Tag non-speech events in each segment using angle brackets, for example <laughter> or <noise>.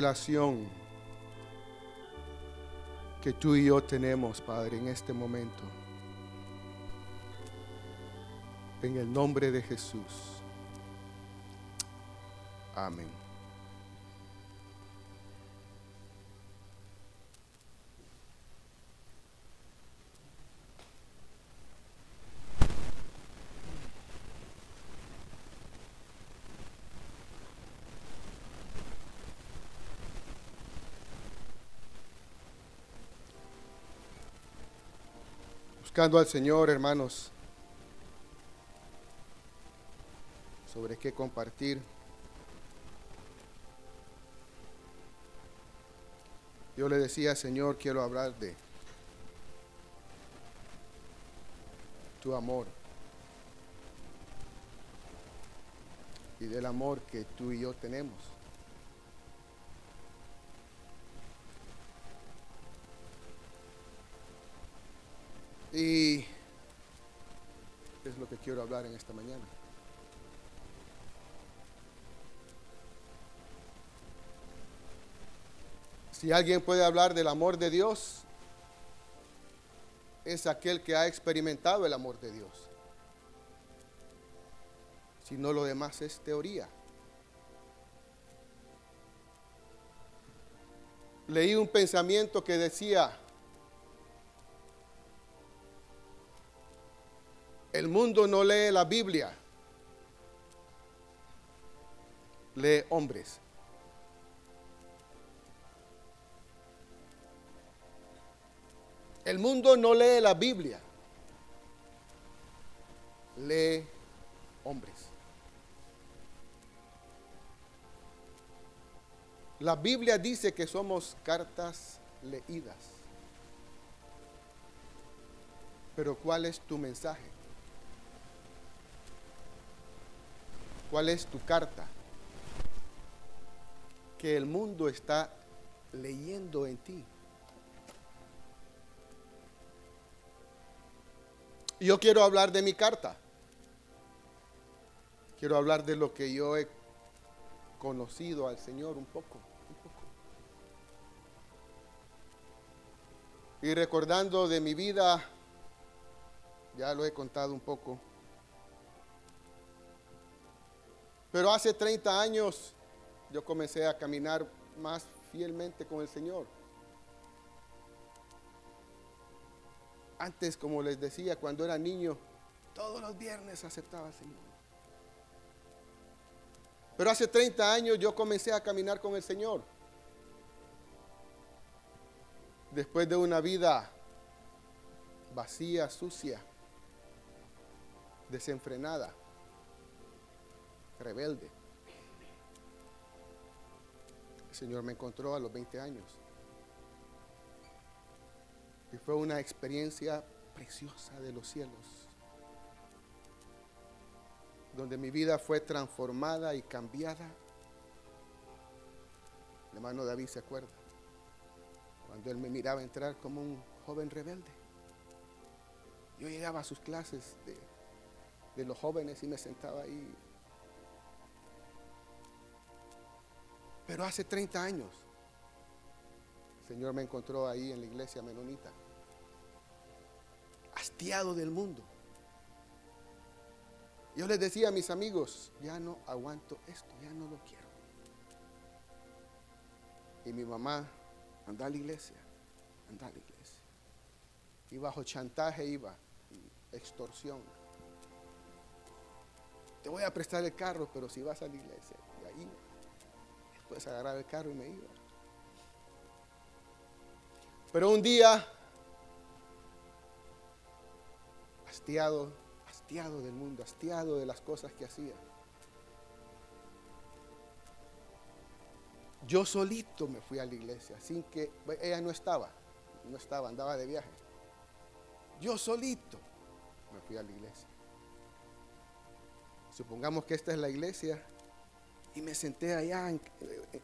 relación que tú y yo tenemos, Padre, en este momento. En el nombre de Jesús. Amén. Buscando al Señor, hermanos, sobre qué compartir. Yo le decía, Señor, quiero hablar de tu amor y del amor que tú y yo tenemos. Y es lo que quiero hablar en esta mañana. Si alguien puede hablar del amor de Dios, es aquel que ha experimentado el amor de Dios. Si no, lo demás es teoría. Leí un pensamiento que decía, el mundo no lee la Biblia, lee hombres. El mundo no lee la Biblia, lee hombres. La Biblia dice que somos cartas leídas. Pero ¿cuál es tu mensaje? ¿Cuál es tu carta? Que el mundo está leyendo en ti. Yo quiero hablar de mi carta. Quiero hablar de lo que yo he conocido al Señor un poco, un poco. Y recordando de mi vida, ya lo he contado un poco. Pero hace 30 años yo comencé a caminar más fielmente con el Señor. Antes, como les decía, cuando era niño, todos los viernes aceptaba al Señor. Pero hace 30 años yo comencé a caminar con el Señor. Después de una vida vacía, sucia, desenfrenada, rebelde. El Señor me encontró a los 20 años. Y fue una experiencia preciosa de los cielos, donde mi vida fue transformada y cambiada. El hermano David se acuerda, cuando él me miraba entrar como un joven rebelde. Yo llegaba a sus clases de, de los jóvenes y me sentaba ahí. Pero hace 30 años el Señor me encontró ahí en la iglesia menonita, hastiado del mundo. Yo les decía a mis amigos, ya no aguanto esto, ya no lo quiero. Y mi mamá, anda a la iglesia, anda a la iglesia. Y bajo chantaje iba, extorsión. Te voy a prestar el carro, pero si vas a la iglesia, y ahí después agarraba el carro y me iba. Pero un día, hastiado, hastiado del mundo, hastiado de las cosas que hacía, yo solito me fui a la iglesia, sin que ella no estaba, no estaba, andaba de viaje. Yo solito me fui a la iglesia. Supongamos que esta es la iglesia y me senté allá en,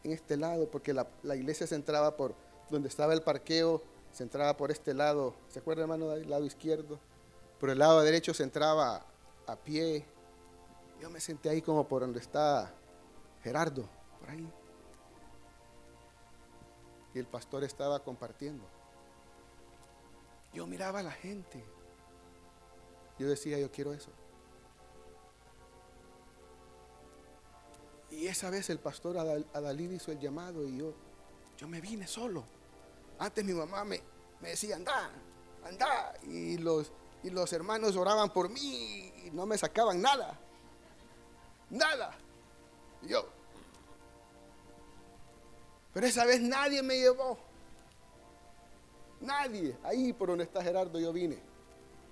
este lado, porque la, la iglesia se entraba por donde estaba el parqueo, se entraba por este lado, ¿se acuerda hermano del lado izquierdo? Por el lado derecho se entraba a pie. Yo me senté ahí como por donde está Gerardo, por ahí. y el pastor estaba compartiendo. Yo miraba a la gente. Yo decía, yo quiero eso. Esa vez el pastor Adalid hizo el llamado y yo, yo me vine solo. Antes mi mamá me, me decía, anda, anda. Y los, y los hermanos oraban por mí y no me sacaban nada. Nada. Y yo. Pero esa vez nadie me llevó. Nadie. Ahí por donde está Gerardo yo vine.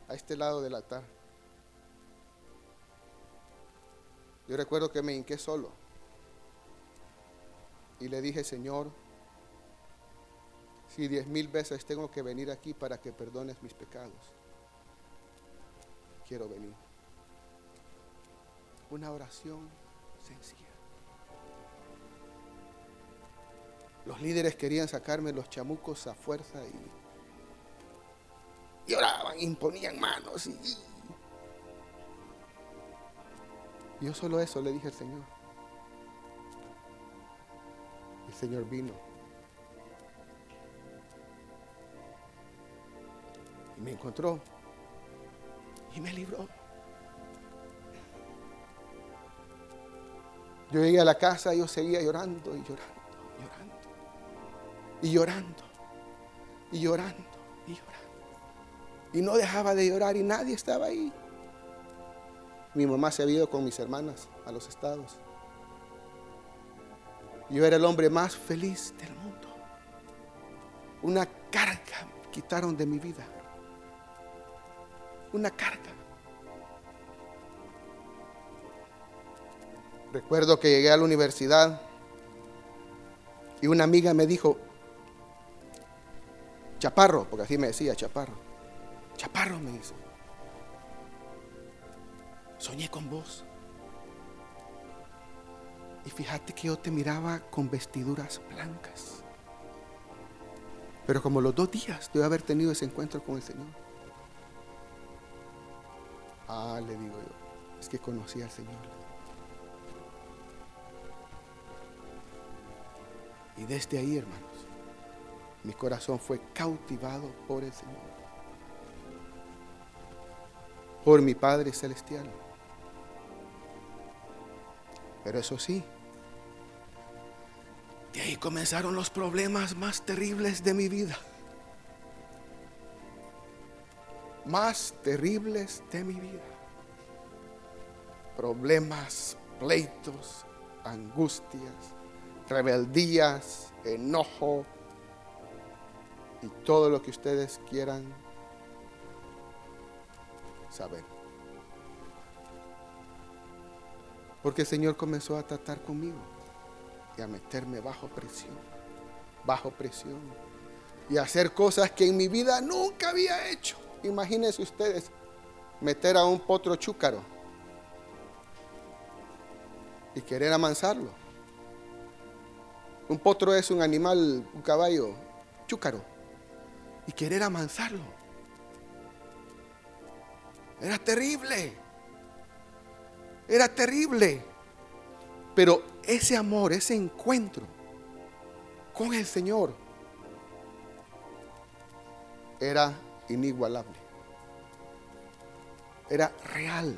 A este lado del altar. Yo recuerdo que me hinqué solo. Y le dije, Señor, si diez mil veces tengo que venir aquí para que perdones mis pecados, quiero venir. Una oración sencilla. Los líderes querían sacarme los chamucos a fuerza y, y imponían manos. Y, yo solo eso le dije al Señor. El Señor vino. Y me encontró. Y me libró. Yo llegué a la casa y yo seguía llorando y llorando, llorando. Y llorando. Y llorando. Y llorando. Y no dejaba de llorar y nadie estaba ahí. Mi mamá se había ido con mis hermanas a los estados. Yo era el hombre más feliz del mundo. Una carga quitaron de mi vida. Una carga. Recuerdo que llegué a la universidad y una amiga me dijo, Chaparro, porque así me decía, Chaparro. Chaparro me dice, soñé con vos. Y fíjate que yo te miraba con vestiduras blancas. Pero como los dos días de haber tenido ese encuentro con el Señor. Ah, le digo yo, es que conocí al Señor. Y desde ahí, hermanos, mi corazón fue cautivado por el Señor. Por mi Padre Celestial. Pero eso sí, de ahí comenzaron los problemas más terribles de mi vida. Más terribles de mi vida. Problemas, pleitos, angustias, rebeldías, enojo y todo lo que ustedes quieran saber. Porque el Señor comenzó a tratar conmigo y a meterme bajo presión, bajo presión y a hacer cosas que en mi vida nunca había hecho. Imagínense ustedes meter a un potro chúcaro y querer amansarlo. Un potro es un animal, un caballo, chúcaro. Y querer amansarlo. Era terrible. Era terrible. Pero ese amor, ese encuentro con el Señor era inigualable. Era real.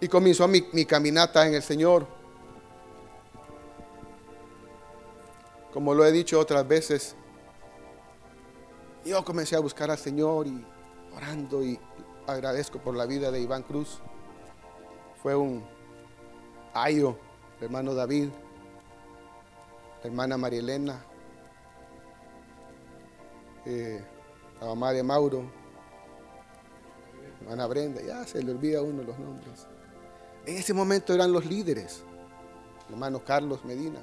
Y comenzó mi, mi caminata en el Señor Como lo he dicho otras veces, yo comencé a buscar al Señor y orando y agradezco por la vida de Iván Cruz. Fue un ayo, hermano David, hermana María Elena, eh, la mamá de Mauro, hermana Brenda, ya se le olvida uno los nombres. En ese momento eran los líderes, hermano Carlos Medina.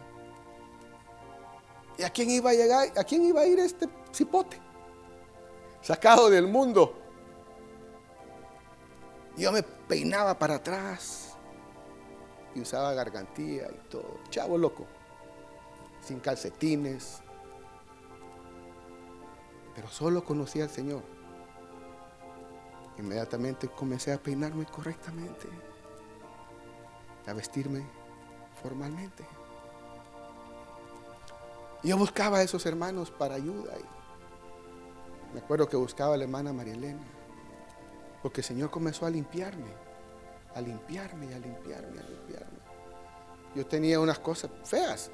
¿Y a quién iba a llegar? ¿A quién iba a ir este cipote? Sacado del mundo. Yo me peinaba para atrás y usaba gargantilla y todo. Chavo loco. Sin calcetines. Pero solo conocía al Señor. Inmediatamente comencé a peinarme correctamente. A vestirme formalmente. Y yo buscaba a esos hermanos para ayuda. me acuerdo que buscaba a la hermana María Elena. Porque el Señor comenzó a limpiarme. A limpiarme a limpiarme, a limpiarme. Yo tenía unas cosas feas.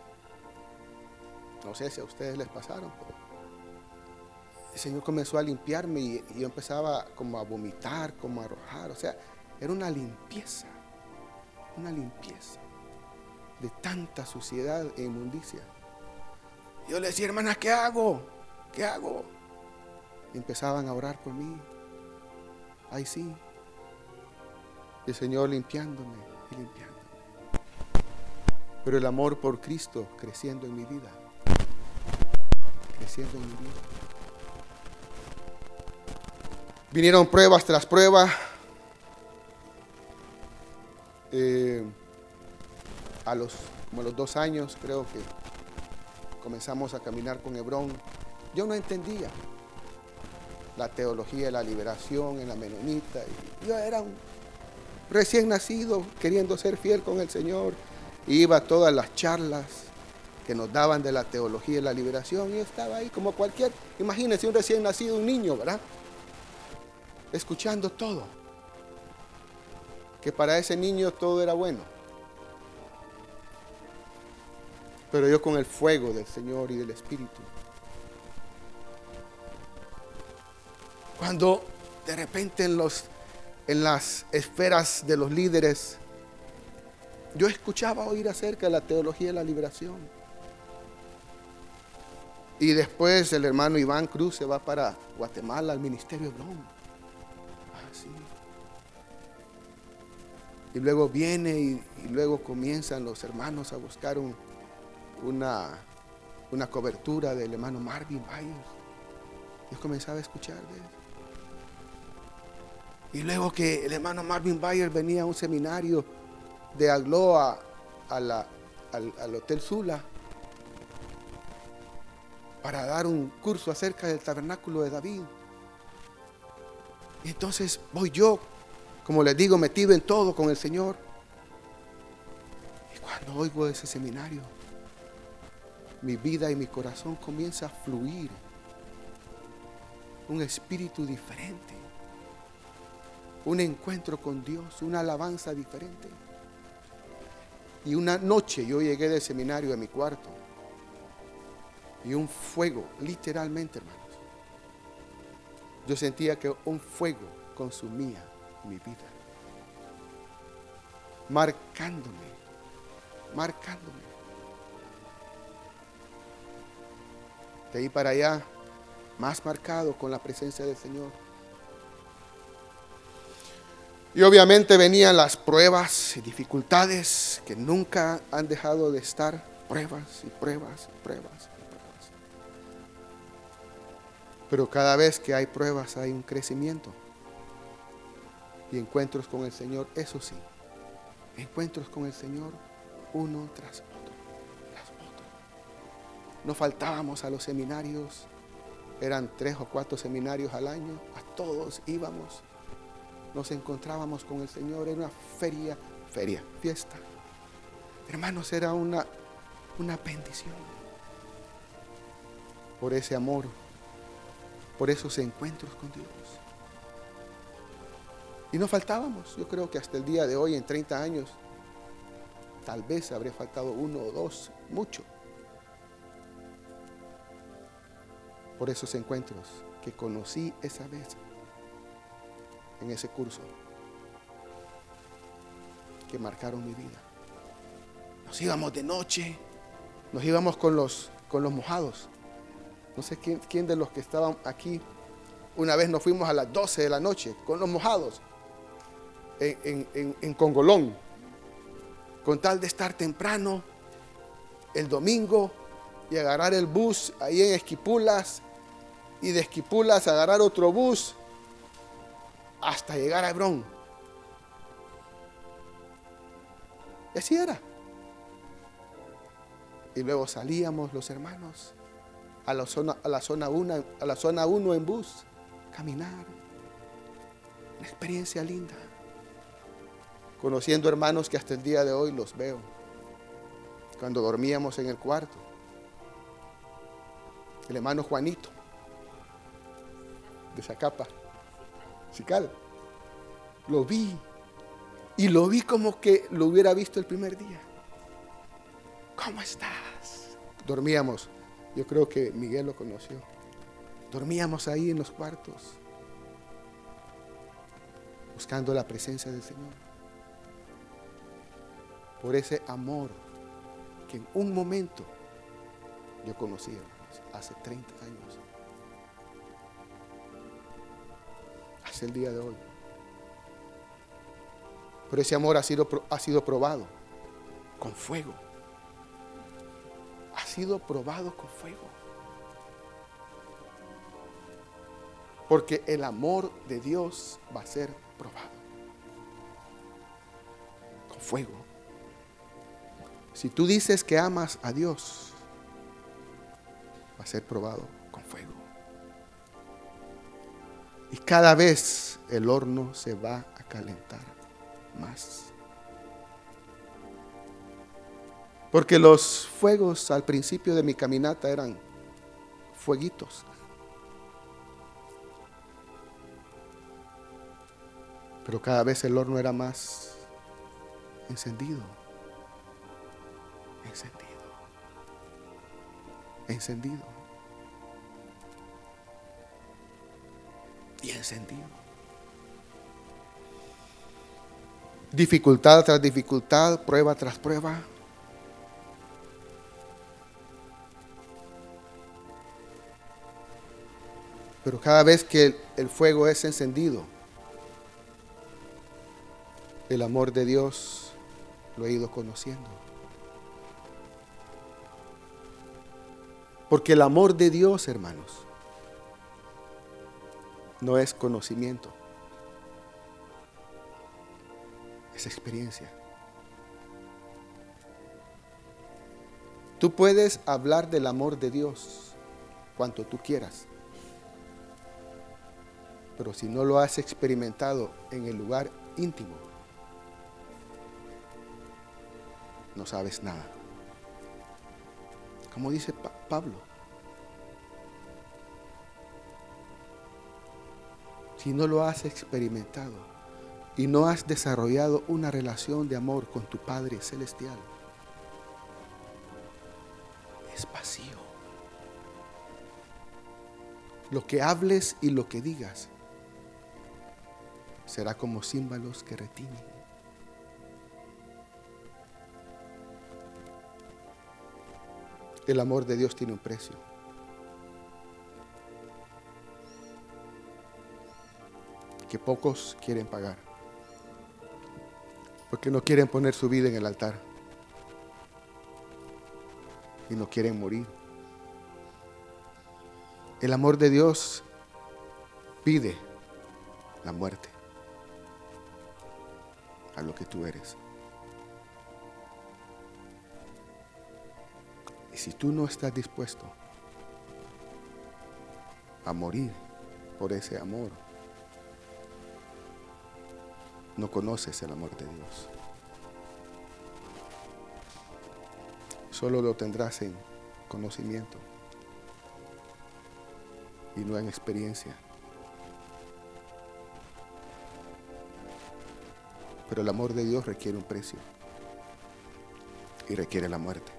No sé si a ustedes les pasaron, pero el Señor comenzó a limpiarme y, yo empezaba como a vomitar, como a arrojar. O sea, era una limpieza, una limpieza de tanta suciedad e inmundicia. Yo le decía, hermanas, ¿qué hago? ¿Qué hago? Y empezaban a orar por mí. Ahí sí. el Señor limpiándome y limpiándome. Pero el amor por Cristo creciendo en mi vida. Creciendo en mi vida. Vinieron pruebas tras pruebas. Eh, a los, como los dos años creo que comenzamos a caminar con Hebrón. Yo no entendía la teología de la liberación en la menonita. Yo era un recién nacido queriendo ser fiel con el Señor. Iba a todas las charlas que nos daban de la teología de la liberación y estaba ahí como cualquier, imagínense un recién nacido, un niño, ¿verdad? escuchando todo. Que para ese niño todo era bueno. Pero yo con el fuego del Señor y del Espíritu. Cuando de repente en, los, en las esferas de los líderes, yo escuchaba oír acerca de la teología de la liberación. Y después el hermano Iván Cruz se va para Guatemala al ministerio de Y luego viene y, luego comienzan los hermanos a buscar una, una cobertura del hermano Marvin Byers. Yo comenzaba a escuchar de él. Y luego que el hermano Marvin Byers venía a un seminario de Agloa al, al Hotel Sula para dar un curso acerca del tabernáculo de David. Y entonces voy yo como les digo, metido en todo con el Señor. Y cuando oigo ese seminario, mi vida y mi corazón comienza a fluir. Un espíritu diferente. Un encuentro con Dios, una alabanza diferente. Y una noche yo llegué del seminario a mi cuarto. Y un fuego, literalmente hermanos. Yo sentía que un fuego consumía mi vida. Marcándome, marcándome. De ahí para allá, más marcado con la presencia del Señor. Y obviamente venían las pruebas y dificultades que nunca han dejado de estar. Pruebas y pruebas y pruebas y pruebas. Pero cada vez que hay pruebas hay un crecimiento y encuentros con el Señor, eso sí, encuentros con el Señor uno tras otro, tras otro. No faltábamos a los seminarios, eran tres o cuatro seminarios al año, a todos íbamos, nos encontrábamos con el Señor, era una feria, feria, fiesta. Hermanos, era una, una bendición por ese amor, por esos encuentros con Dios. Y no faltábamos. Yo creo que hasta el día de hoy, en 30 años, tal vez habría faltado uno o dos, mucho. Por esos encuentros que conocí esa vez en ese curso que marcaron mi vida. Nos íbamos de noche, nos íbamos con los, con los mojados. No sé quién, quién de los que estaban aquí, una vez nos fuimos a las 12 de la noche con los mojados en, Congolón, con tal de estar temprano el domingo y agarrar el bus ahí en Esquipulas y de Esquipulas agarrar otro bus hasta llegar a Hebrón. Y así era. Y luego salíamos los hermanos a la zona, a la zona 1 a la zona 1 en bus, caminar. Una experiencia linda conociendo hermanos que hasta el día de hoy los veo, cuando dormíamos en el cuarto. el hermano Juanito, de Zacapa, Lo vi. Y lo vi como que lo hubiera visto el primer día. ¿Cómo estás? Dormíamos. Yo creo que Miguel lo conoció. Dormíamos ahí en los cuartos, buscando la presencia del Señor. Por ese amor que en un momento yo conocí, hace 30 años. El día de hoy. Pero ese amor ha sido, ha sido probado con fuego. Ha sido probado con fuego. Porque el amor de Dios va a ser probado. Con fuego. Si tú dices que amas a Dios, va a ser probado con fuego. Y cada vez el horno se va a calentar más. Porque los fuegos al principio de mi caminata eran fueguitos. Pero cada vez el horno era más encendido. Encendido. Encendido. Y encendido. Dificultad tras dificultad, prueba tras prueba. Pero cada vez que el fuego es encendido, el amor de Dios lo he ido conociendo. Porque el amor de Dios, hermanos, no es conocimiento, es experiencia. Tú puedes hablar del amor de Dios cuanto tú quieras, pero si no lo has experimentado en el lugar íntimo, no sabes nada. Como dice Pablo, si no lo has experimentado y no has desarrollado una relación de amor con tu Padre Celestial, es vacío. Lo que hables y lo que digas será como címbalos que retienen. El amor de Dios tiene un precio. Que pocos quieren pagar. Porque no quieren poner su vida en el altar. Y no quieren morir. El amor de Dios pide la muerte a lo que tú eres. Y si tú no estás dispuesto a morir por ese amor, no conoces el amor de Dios. Solo lo tendrás en conocimiento y no en experiencia. Pero el amor de Dios requiere un precio y requiere la muerte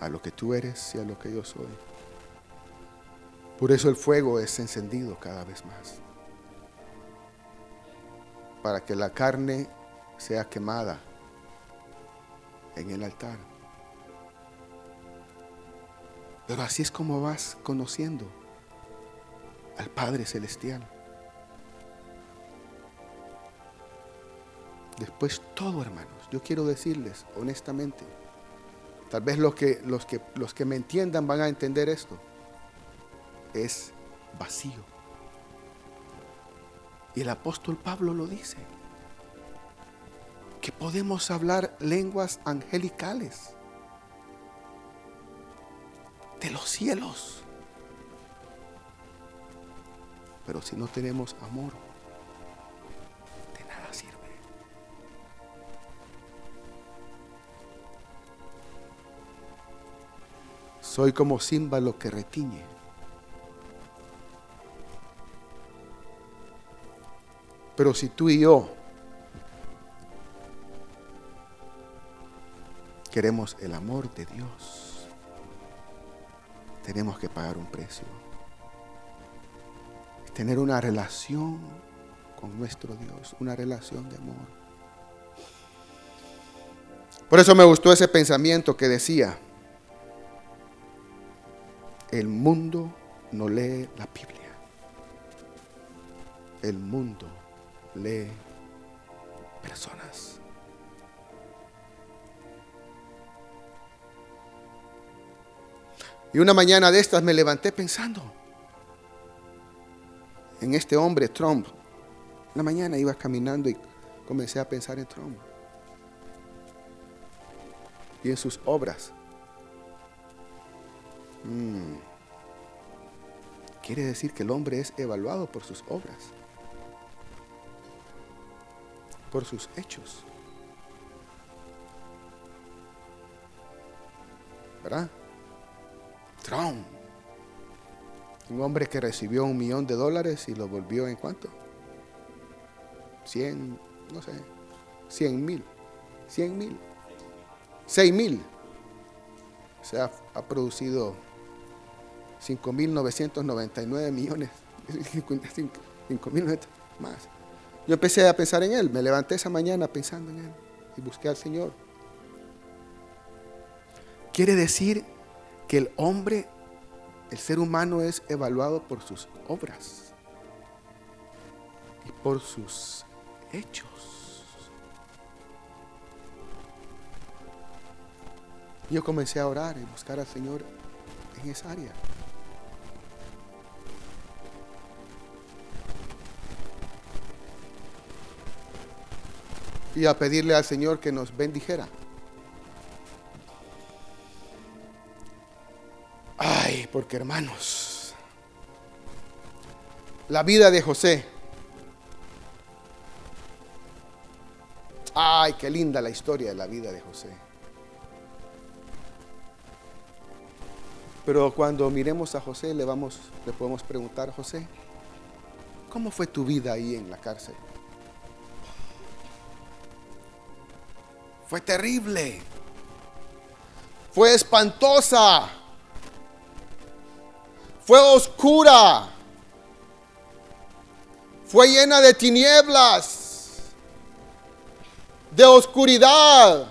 a lo que tú eres y a lo que yo soy. Por eso el fuego es encendido cada vez más. Para que la carne sea quemada en el altar. Pero así es como vas conociendo al Padre Celestial. Después todo, hermanos, yo quiero decirles honestamente, Tal vez los que, los, que, los que me entiendan van a entender esto. Es vacío. Y el apóstol Pablo lo dice. Que podemos hablar lenguas angelicales. De los cielos. Pero si no tenemos amor, Soy como címbalo que retiñe. Pero si tú y yo queremos el amor de Dios, tenemos que pagar un precio. Tener una relación con nuestro Dios, una relación de amor. Por eso me gustó ese pensamiento que decía, el mundo no lee la Biblia. El mundo lee personas. Y una mañana de estas me levanté pensando en este hombre, Trump. La mañana iba caminando y comencé a pensar en Trump y en sus obras. Mm. Quiere decir que el hombre es evaluado por sus obras, por sus hechos. ¿Verdad? Trump. Un hombre que recibió un millón de dólares y lo volvió en cuánto? 100, no sé, 100 mil. 100 mil. 6 mil. O sea, ha producido 5.999 millones. <laughs> 5.000 más. Yo empecé a pensar en él. Me levanté esa mañana pensando en él y busqué al Señor. Quiere decir que el hombre, el ser humano es evaluado por sus obras y por sus hechos. Yo comencé a orar y buscar al Señor en esa área. Y a pedirle al Señor que nos bendijera. Ay, porque hermanos, la vida de José. Ay, qué linda la historia de la vida de José. Pero cuando miremos a José, le, vamos, le podemos preguntar, José, ¿cómo fue tu vida ahí en la cárcel? Fue terrible. Fue espantosa. Fue oscura. Fue llena de tinieblas, de oscuridad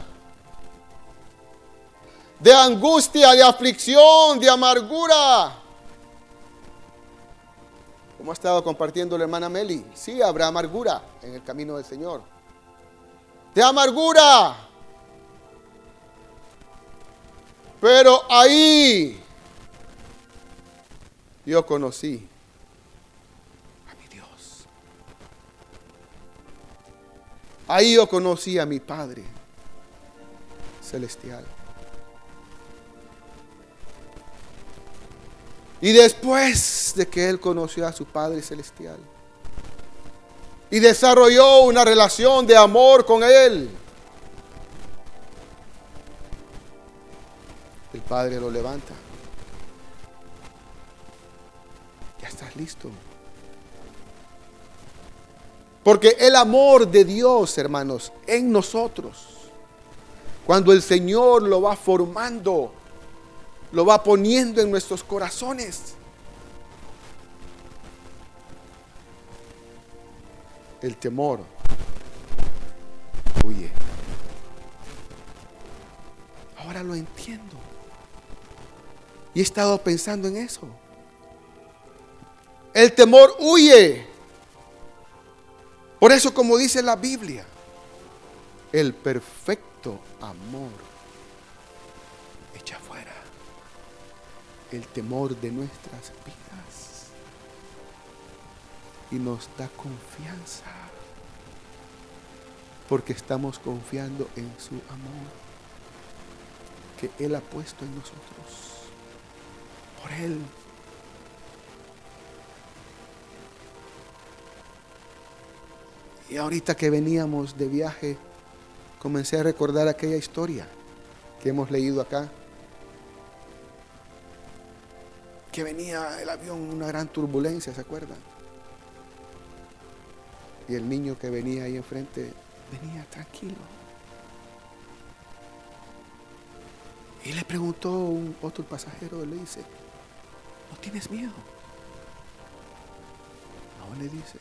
de angustia, de aflicción, de amargura. Como ha estado compartiendo la hermana Meli, sí habrá amargura en el camino del Señor. De amargura. Pero ahí yo conocí a mi Dios. Ahí yo conocí a mi Padre celestial. Y después de que él conoció a su Padre Celestial y desarrolló una relación de amor con Él, el Padre lo levanta. Ya estás listo. Porque el amor de Dios, hermanos, en nosotros, cuando el Señor lo va formando, lo va poniendo en nuestros corazones. El temor huye. Ahora lo entiendo. Y he estado pensando en eso. El temor huye. Por eso, como dice la Biblia, el perfecto amor el temor de nuestras vidas y nos da confianza porque estamos confiando en su amor que Él ha puesto en nosotros. Por Él. Y ahorita que veníamos de viaje, comencé a recordar aquella historia que hemos leído acá que venía el avión, una gran turbulencia, ¿se acuerdan? Y el niño que venía ahí enfrente venía tranquilo. Y le preguntó un otro pasajero, le dice, ¿no tienes miedo? No, le dice,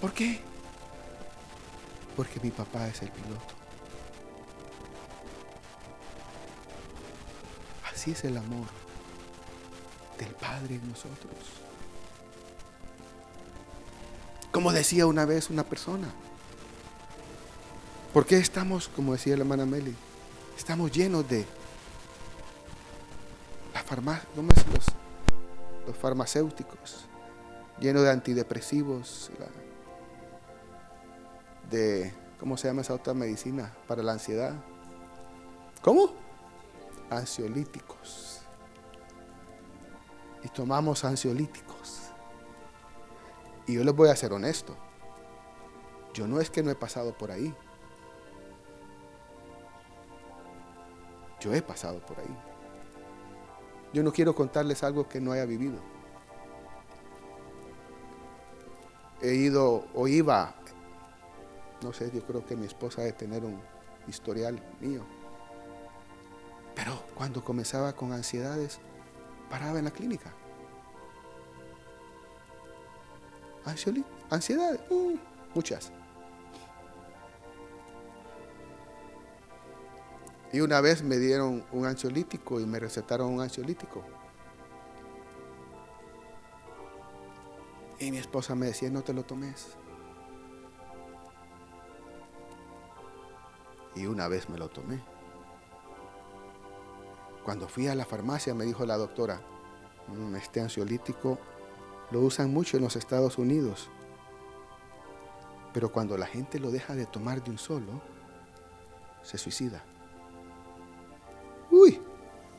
¿por qué? Porque mi papá es el piloto. Así es el amor del Padre en nosotros. Como decía una vez una persona, ¿por qué estamos, como decía la hermana Meli, estamos llenos de los, los farmacéuticos, llenos de antidepresivos, de, ¿cómo se llama esa otra medicina para la ansiedad? ¿Cómo? Ansiolíticos. Y tomamos ansiolíticos. Y yo les voy a ser honesto. Yo no es que no he pasado por ahí. Yo he pasado por ahí. Yo no quiero contarles algo que no haya vivido. He ido o iba, no sé, yo creo que mi esposa debe tener un historial mío. Pero cuando comenzaba con ansiedades, paraba en la clínica. Ansiedades, mm, muchas. Y una vez me dieron un ansiolítico y me recetaron un ansiolítico. Y mi esposa me decía, no te lo tomes. Y una vez me lo tomé. Cuando fui a la farmacia me dijo la doctora, mm, este ansiolítico lo usan mucho en los Estados Unidos. Pero cuando la gente lo deja de tomar de un solo, se suicida.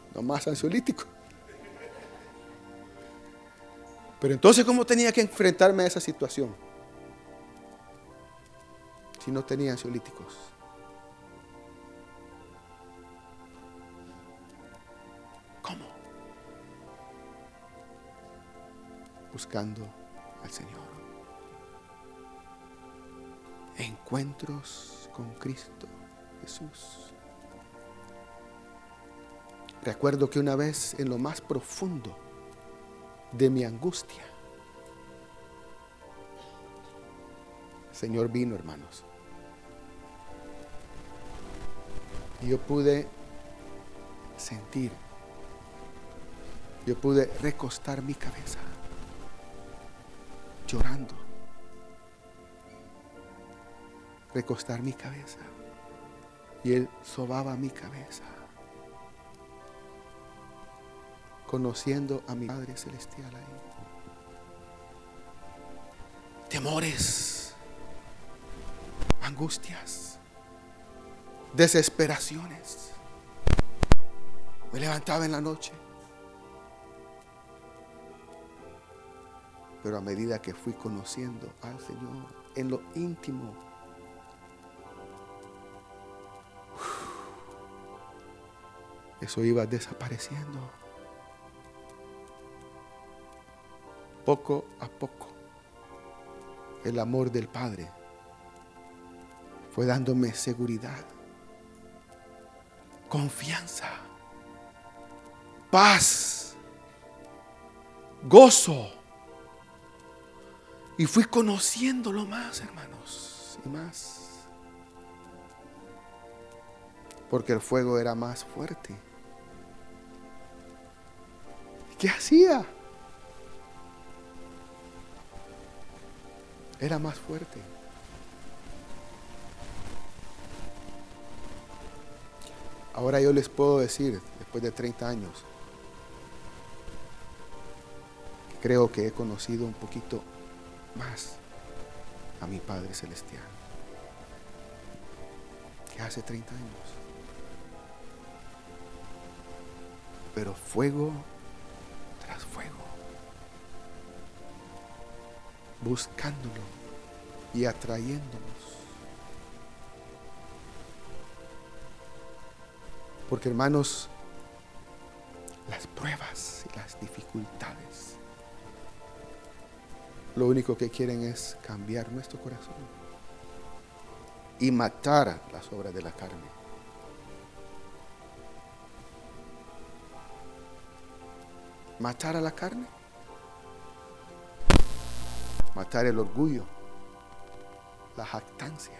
Uy, no más ansiolítico. Pero entonces, ¿cómo tenía que enfrentarme a esa situación? Si no tenía ansiolíticos. ¿Cómo? Buscando al Señor. Encuentros con Cristo Jesús. Recuerdo que una vez en lo más profundo de mi angustia, el Señor vino, hermanos. Y yo pude sentir, yo pude recostar mi cabeza, llorando, recostar mi cabeza. Y Él sobaba mi cabeza conociendo a mi Padre Celestial ahí. Temores, angustias, desesperaciones. Me levantaba en la noche. Pero a medida que fui conociendo al Señor en lo íntimo, eso iba desapareciendo. Poco a poco, el amor del Padre fue dándome seguridad, confianza, paz, gozo. Y fui conociéndolo más, hermanos, y más. Porque el fuego era más fuerte. ¿Qué hacía? Era más fuerte. Ahora yo les puedo decir, después de 30 años, creo que he conocido un poquito más a mi Padre Celestial que hace 30 años. Pero fuego tras fuego. Buscándolo y atrayéndonos. Porque hermanos, las pruebas y las dificultades, lo único que quieren es cambiar nuestro corazón y matar las obras de la carne. Matar a la carne. Matar el orgullo, la jactancia.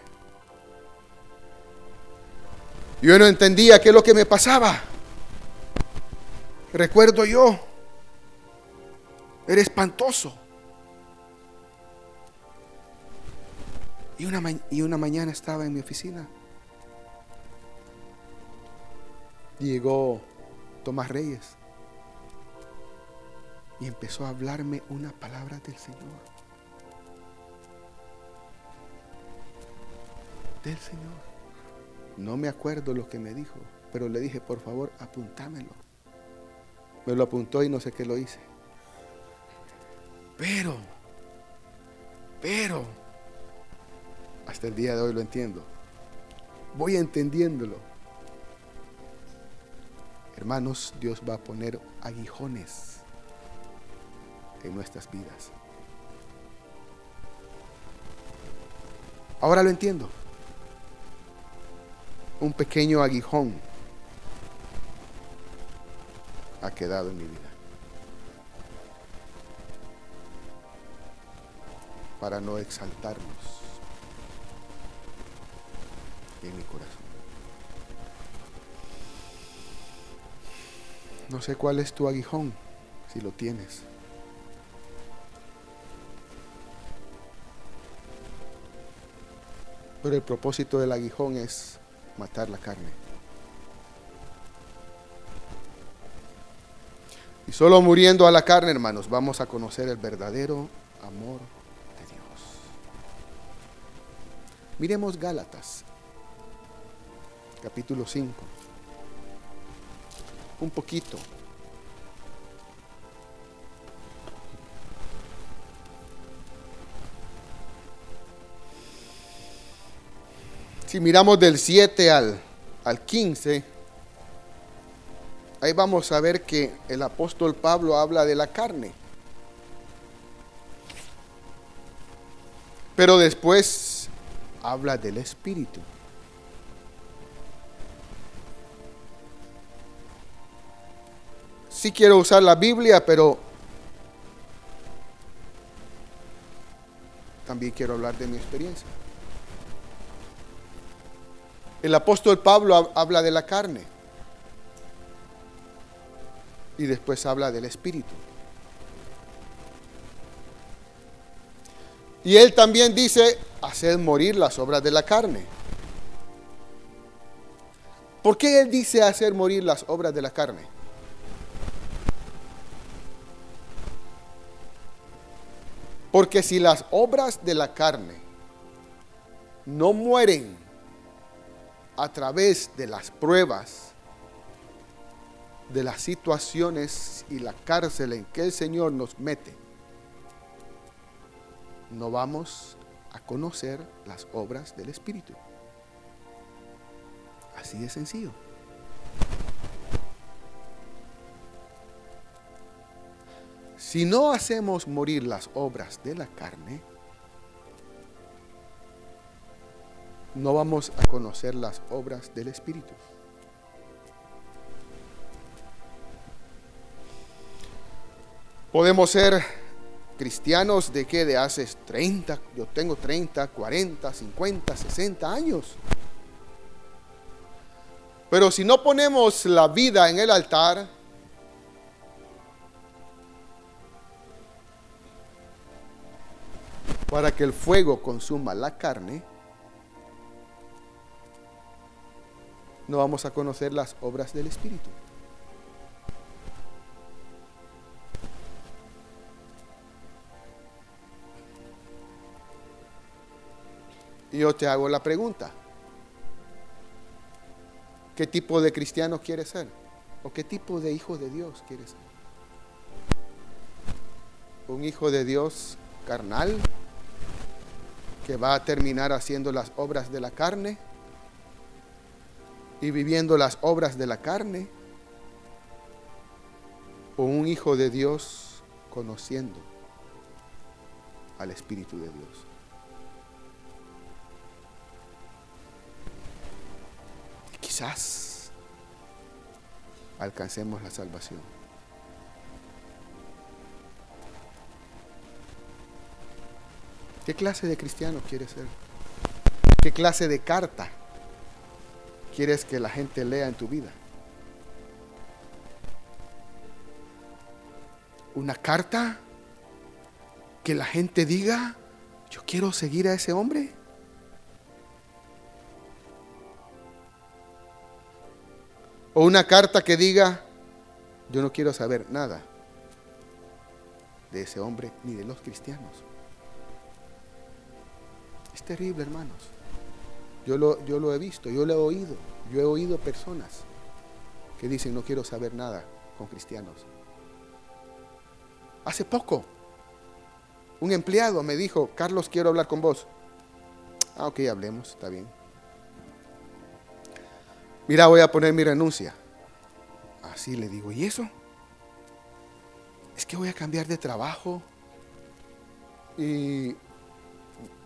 Yo no entendía qué es lo que me pasaba. Recuerdo yo, era espantoso. Y una, y una mañana estaba en mi oficina. Llegó Tomás Reyes y empezó a hablarme una palabra del Señor. Del Señor. No me acuerdo lo que me dijo, pero le dije, por favor, apuntámelo. Me lo apuntó y no sé qué lo hice. Pero, pero, hasta el día de hoy lo entiendo. Voy entendiéndolo. Hermanos, Dios va a poner aguijones en nuestras vidas. Ahora lo entiendo. Un pequeño aguijón ha quedado en mi vida. Para no exaltarnos en mi corazón. No sé cuál es tu aguijón, si lo tienes. Pero el propósito del aguijón es matar la carne. Y solo muriendo a la carne, hermanos, vamos a conocer el verdadero amor de Dios. Miremos Gálatas, capítulo 5. Un poquito. Si miramos del 7 al, al 15, ahí vamos a ver que el apóstol Pablo habla de la carne. Pero después habla del espíritu. Sí quiero usar la Biblia, pero también quiero hablar de mi experiencia. El apóstol Pablo habla de la carne y después habla del espíritu. Y él también dice, hacer morir las obras de la carne. ¿Por qué él dice hacer morir las obras de la carne? Porque si las obras de la carne no mueren a través de las pruebas, de las situaciones y la cárcel en que el Señor nos mete, no vamos a conocer las obras del Espíritu. Así de sencillo. Si no hacemos morir las obras de la carne, no vamos a conocer las obras del Espíritu. Podemos ser cristianos de que de hace 30, yo tengo 30, 40, 50, 60 años. Pero si no ponemos la vida en el altar, para que el fuego consuma la carne, no vamos a conocer las obras del Espíritu. Yo te hago la pregunta. ¿Qué tipo de cristiano quieres ser? ¿O qué tipo de hijo de Dios quieres ser? ¿Un hijo de Dios carnal que va a terminar haciendo las obras de la carne? Y viviendo las obras de la carne? o un hijo de Dios conociendo al Espíritu de Dios. quizás alcancemos la salvación. ¿Qué clase de cristiano quieres ser? ¿Qué clase de carta quieres que la gente lea en tu vida? ¿Una carta que la gente diga, yo quiero seguir a ese hombre? O una carta que diga, yo no quiero saber nada de ese hombre ni de los cristianos. Es terrible, hermanos. Yo lo, yo lo he visto, yo lo he oído. Yo he oído personas que dicen, no quiero saber nada con cristianos. Hace poco, un empleado me dijo, Carlos, quiero hablar con vos. Ah, ok, hablemos, está bien mira, voy a poner mi renuncia. Así le digo, ¿y eso? Es que voy a cambiar de trabajo y,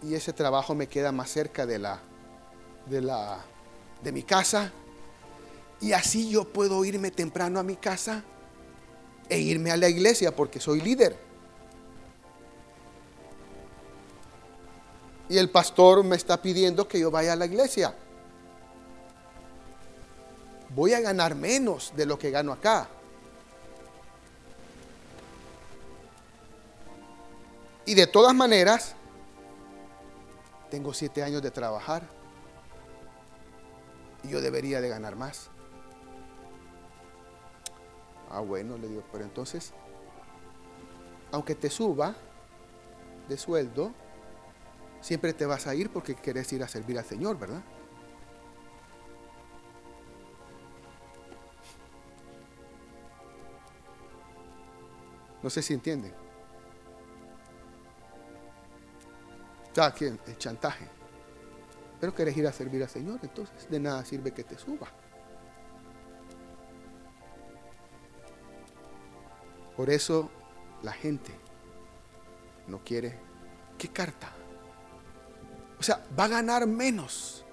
ese trabajo me queda más cerca de la, de la, de mi casa y así yo puedo irme temprano a mi casa e irme a la iglesia porque soy líder. Y el pastor me está pidiendo que yo vaya a la iglesia voy a ganar menos de lo que gano acá. Y de todas maneras, tengo siete años de trabajar y yo debería de ganar más. Ah, bueno, le digo, pero entonces, aunque te suba de sueldo, siempre te vas a ir porque quieres ir a servir al Señor, ¿verdad? No sé si entienden. Está aquí el chantaje. Pero querés ir a servir al Señor, entonces de nada sirve que te suba. Por eso la gente no quiere. ¿Qué carta? O sea, va a ganar menos.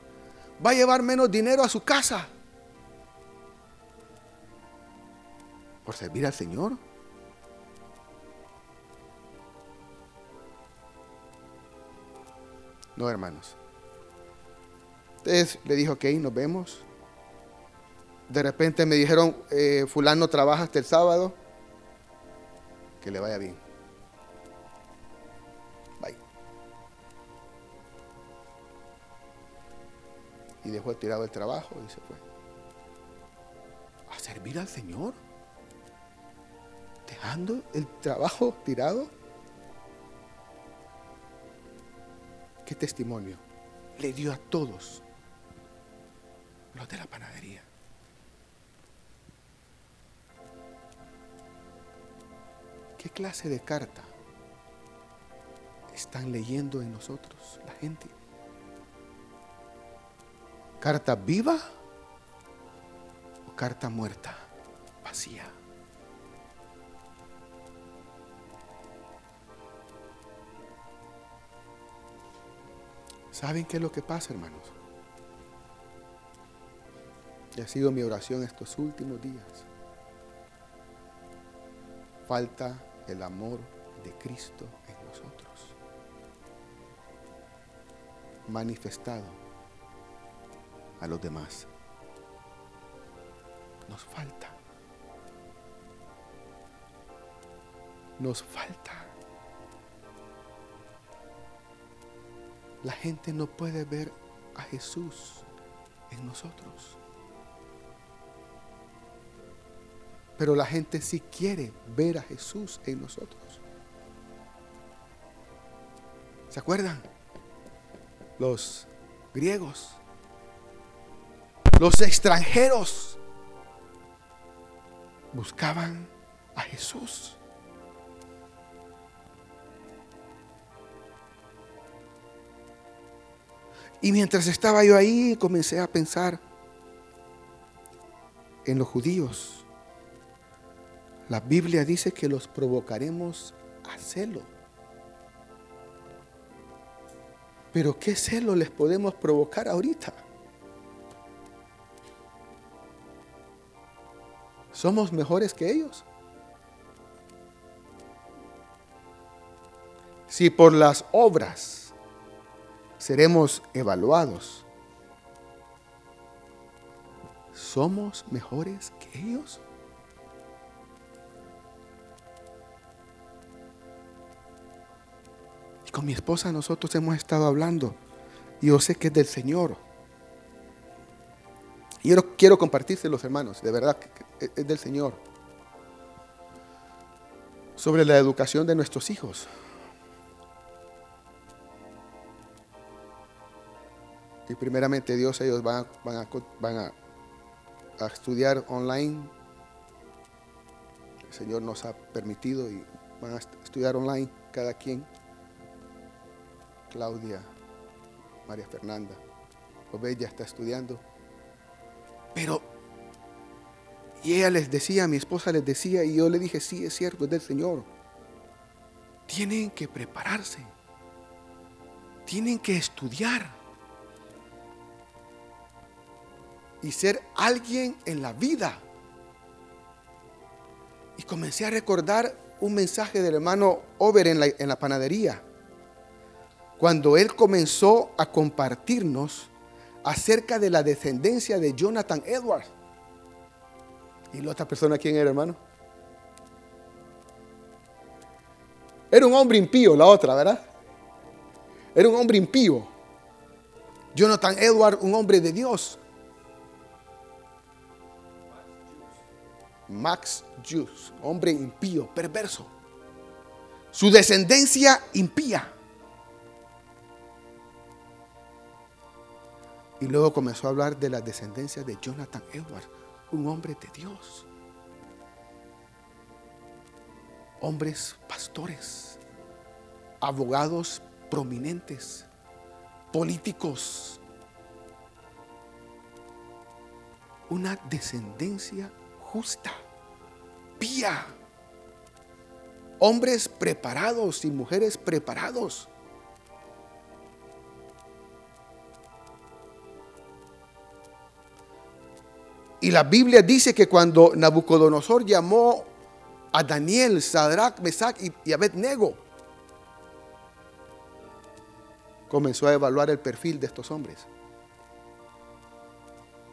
Va a llevar menos dinero a su casa. Por servir al Señor. No, hermanos. Entonces le dijo, ok, nos vemos. De repente me dijeron, eh, fulano trabaja hasta el sábado. Que le vaya bien. Bye. Y dejó tirado el trabajo y se fue. A servir al Señor. Dejando el trabajo tirado. testimonio le dio a todos los de la panadería. ¿Qué clase de carta están leyendo en nosotros la gente? ¿Carta viva o carta muerta, vacía? ¿Saben qué es lo que pasa, hermanos? Y ha sido mi oración estos últimos días. Falta el amor de Cristo en nosotros. Manifestado a los demás. Nos falta. Nos falta. la gente no puede ver a Jesús en nosotros. Pero la gente sí quiere ver a Jesús en nosotros. ¿Se acuerdan? Los griegos, los extranjeros buscaban a Jesús. Y mientras estaba yo ahí, comencé a pensar en los judíos, La Biblia dice que los provocaremos a celo. Pero ¿qué celo les podemos provocar ahorita? ¿Somos mejores que ellos? Si por las obras seremos evaluados, ¿somos mejores que ellos? Con mi esposa nosotros hemos estado hablando. Y yo sé que es del Señor. Y yo quiero los hermanos, de verdad, es del Señor. Sobre la educación de nuestros hijos. Y primeramente Dios, ellos van, a, estudiar online. El Señor nos ha permitido y van a estudiar online cada quien. Claudia, María Fernanda, ya está estudiando. Pero, y ella les decía, mi esposa les decía, y yo le dije, sí, es cierto, es del Señor. Tienen que prepararse. Tienen que estudiar. Y ser alguien en la vida. Y comencé a recordar un mensaje del hermano Over en la panadería. Cuando él comenzó a compartirnos acerca de la descendencia de Jonathan Edwards. ¿Y la otra persona quién era, hermano? Era un hombre impío, la otra, ¿verdad? Era un hombre impío. Jonathan Edwards, un hombre de Dios. Max Juice, hombre impío, perverso. Su descendencia impía. Y luego comenzó a hablar de la descendencia de Jonathan Edwards, un hombre de Dios. Hombres pastores, abogados prominentes, políticos. Una descendencia justa, pía. Hombres preparados y mujeres preparados. Y la Biblia dice que cuando Nabucodonosor llamó a Daniel, Sadrach, Mesach y Abednego, comenzó a evaluar el perfil de estos hombres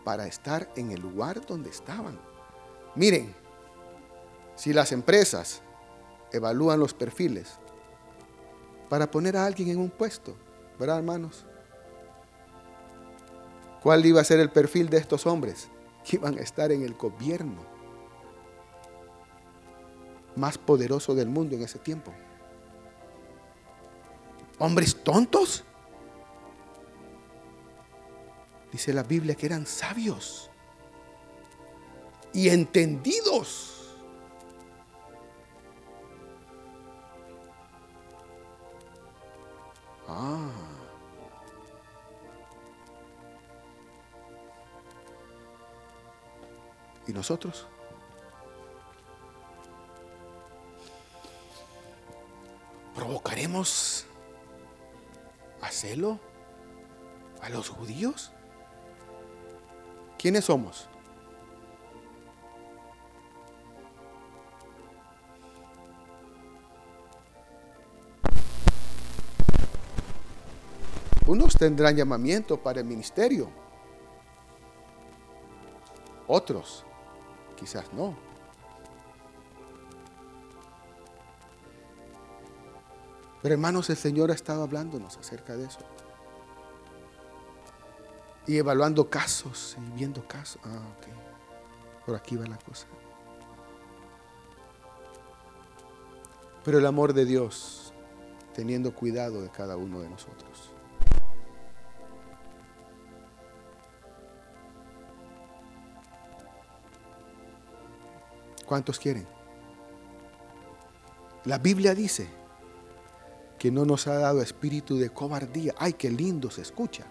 para estar en el lugar donde estaban. Miren, si las empresas evalúan los perfiles para poner a alguien en un puesto, ¿verdad, hermanos? ¿Cuál iba a ser el perfil de estos hombres? Iban a estar en el gobierno más poderoso del mundo en ese tiempo. Hombres tontos. Dice la Biblia que eran sabios y entendidos. ¿Y nosotros? ¿Provocaremos a celo a los judíos? ¿Quiénes somos? Unos tendrán llamamiento para el ministerio. Otros quizás no. Pero hermanos, el Señor ha estado hablándonos acerca de eso. Y evaluando casos y viendo casos. Ah, ok. Por aquí va la cosa. Pero el amor de Dios, teniendo cuidado de cada uno de nosotros. ¿Cuántos quieren? La Biblia dice que no nos ha dado espíritu de cobardía. Ay, qué lindo se escucha.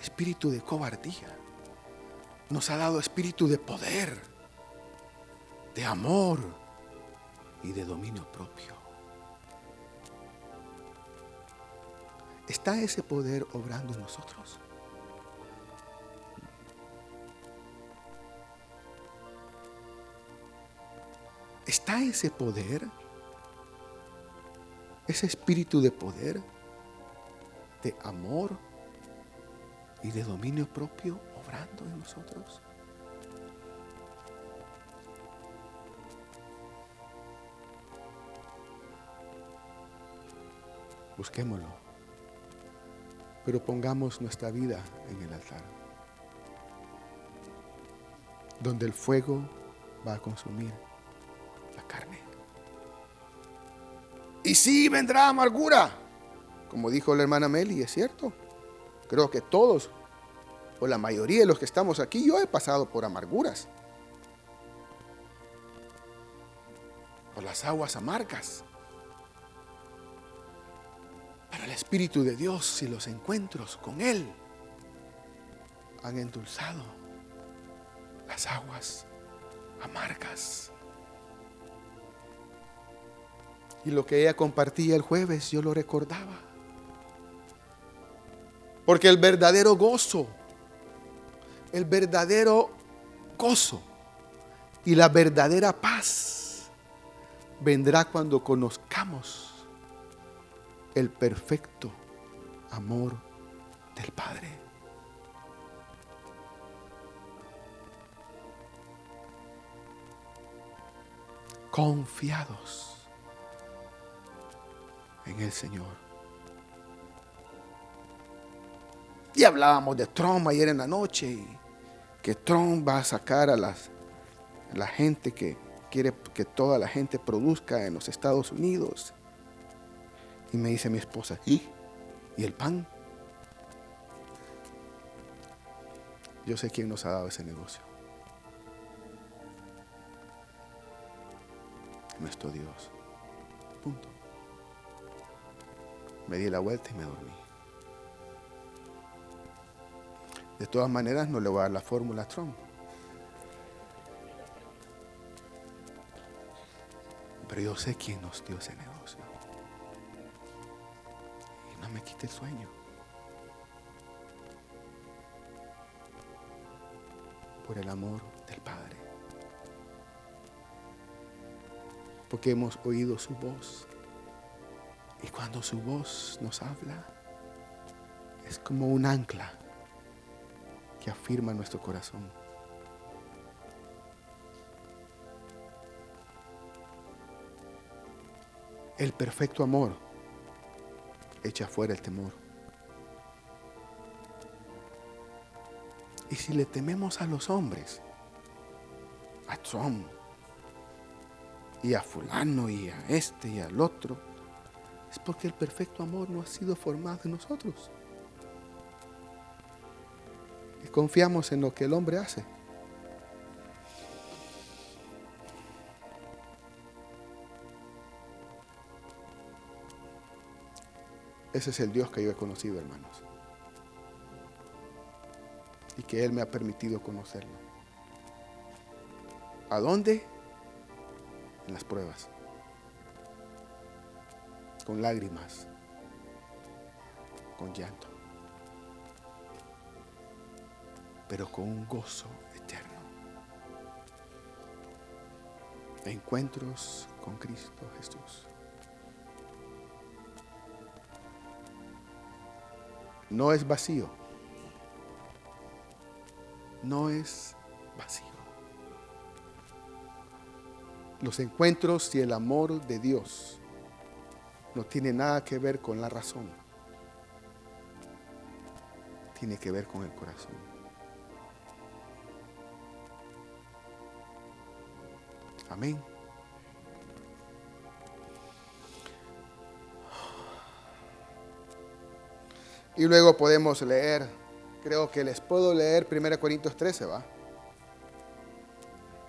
Espíritu de cobardía. Nos ha dado espíritu de poder, de amor, y de dominio propio. ¿Está ese poder obrando en nosotros? ¿Está ese poder? Ese espíritu de poder, de amor y de dominio propio obrando en nosotros. Busquémoslo, pero pongamos nuestra vida en el altar, donde el fuego va a consumir la carne. Y sí vendrá amargura, como dijo la hermana Meli, es cierto. Creo que todos, o la mayoría de los que estamos aquí, yo he pasado por amarguras, por las aguas amargas. Pero el Espíritu de Dios y los encuentros con Él han endulzado las aguas amargas. Y lo que ella compartía el jueves, yo lo recordaba. Porque el verdadero gozo, el verdadero gozo y la verdadera paz vendrá cuando conozcamos el perfecto amor del Padre. Confiados en el Señor. Y hablábamos de Trump ayer en la noche, y que Trump va a sacar a las, la gente que quiere que toda la gente produzca en los Estados Unidos. Y me dice mi esposa, ¿y? ¿Y el pan? Yo sé quién nos ha dado ese negocio. Nuestro Dios. Me di la vuelta y me dormí. De todas maneras, no le voy a dar la fórmula a Trump. Pero yo sé quién nos dio ese negocio. Y no me quite el sueño. Por el amor del Padre. Porque hemos oído su voz. Y cuando su voz nos habla, es como un ancla que afirma nuestro corazón. El perfecto amor echa fuera el temor. Y si le tememos a los hombres, a Trump y a fulano y a este y al otro, es porque el perfecto amor no ha sido formado en nosotros. Y confiamos en lo que el hombre hace. Ese es el Dios que yo he conocido, hermanos. Y que Él me ha permitido conocerlo. ¿A dónde? En las pruebas con lágrimas, con llanto, pero con un gozo eterno. Encuentros con Cristo Jesús. No es vacío. No es vacío. Los encuentros y el amor de Dios no tiene nada que ver con la razón. Tiene que ver con el corazón. Amén. Y luego podemos leer, creo que les puedo leer 1 Corintios 13, ¿va?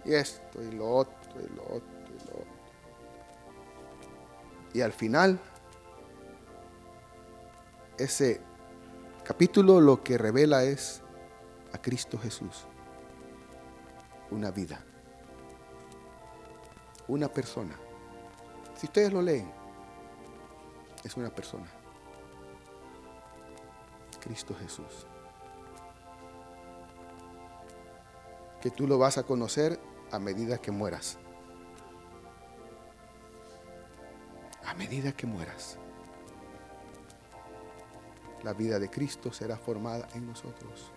Y esto y lo otro y lo otro. Y al final, ese capítulo lo que revela es a Cristo Jesús. Una vida. Una persona. Si ustedes lo leen, es una persona. Cristo Jesús. Que tú lo vas a conocer a medida que mueras. Medida que mueras. La vida de Cristo será formada en nosotros.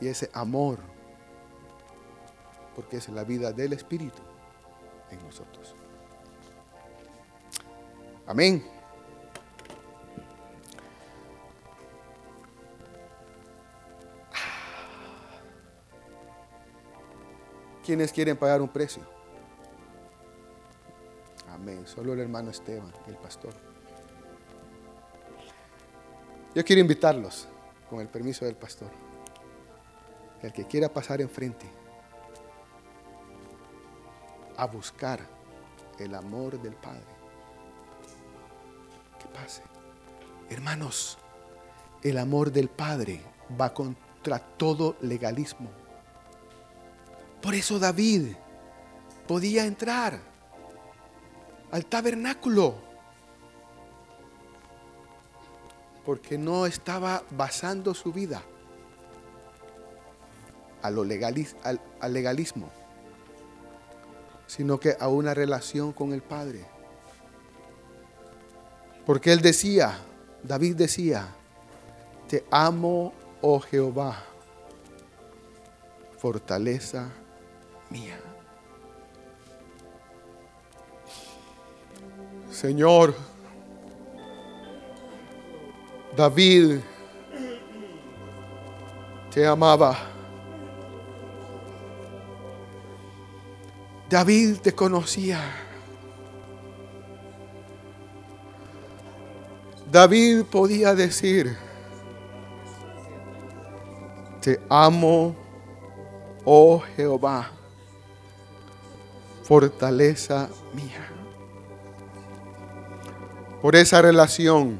Y ese amor, porque es la vida del Espíritu en nosotros. Amén. ¿Quiénes quieren pagar un precio? Solo el hermano Esteban, el pastor. Yo quiero invitarlos, con el permiso del pastor, el que quiera pasar enfrente a buscar el amor del Padre, que pase. Hermanos, el amor del Padre va contra todo legalismo. Por eso David podía entrar al tabernáculo. Porque no estaba basando su vida a lo al, al legalismo, sino que a una relación con el Padre. Porque él decía, David decía, te amo, oh Jehová, fortaleza mía. Señor, David te amaba. David te conocía. David podía decir, te amo, oh Jehová fortaleza mía. Por esa relación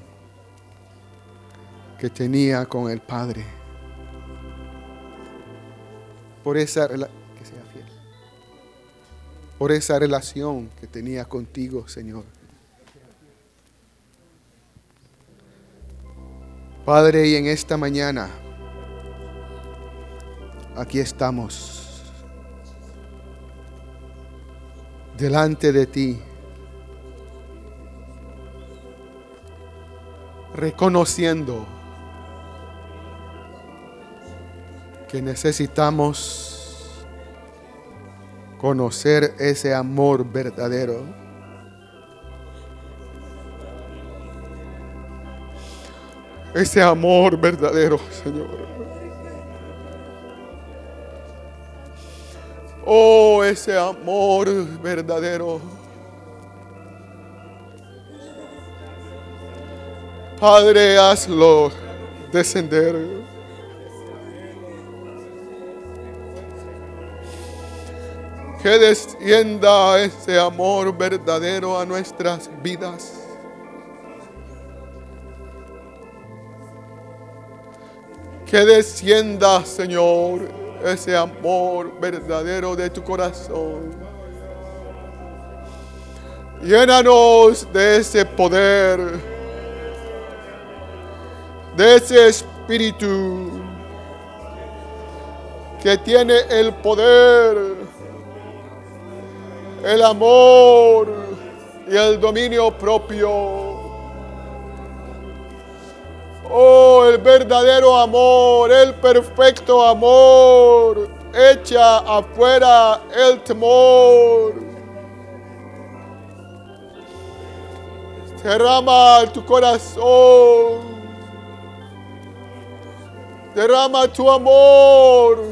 que tenía con el Padre. Por esa que sea fiel. Por esa relación que tenía contigo, Señor. Padre, y en esta mañana aquí estamos delante de ti, reconociendo que necesitamos conocer ese amor verdadero. Ese amor verdadero, Señor. Oh, ese amor verdadero. Padre, hazlo descender. Que descienda ese amor verdadero a nuestras vidas. Que descienda, Señor ese amor verdadero de tu corazón. Llénanos de ese poder, de ese espíritu que tiene el poder, el amor y el dominio propio. Oh, el verdadero amor, el perfecto amor, echa afuera el temor. Derrama tu corazón. Derrama tu amor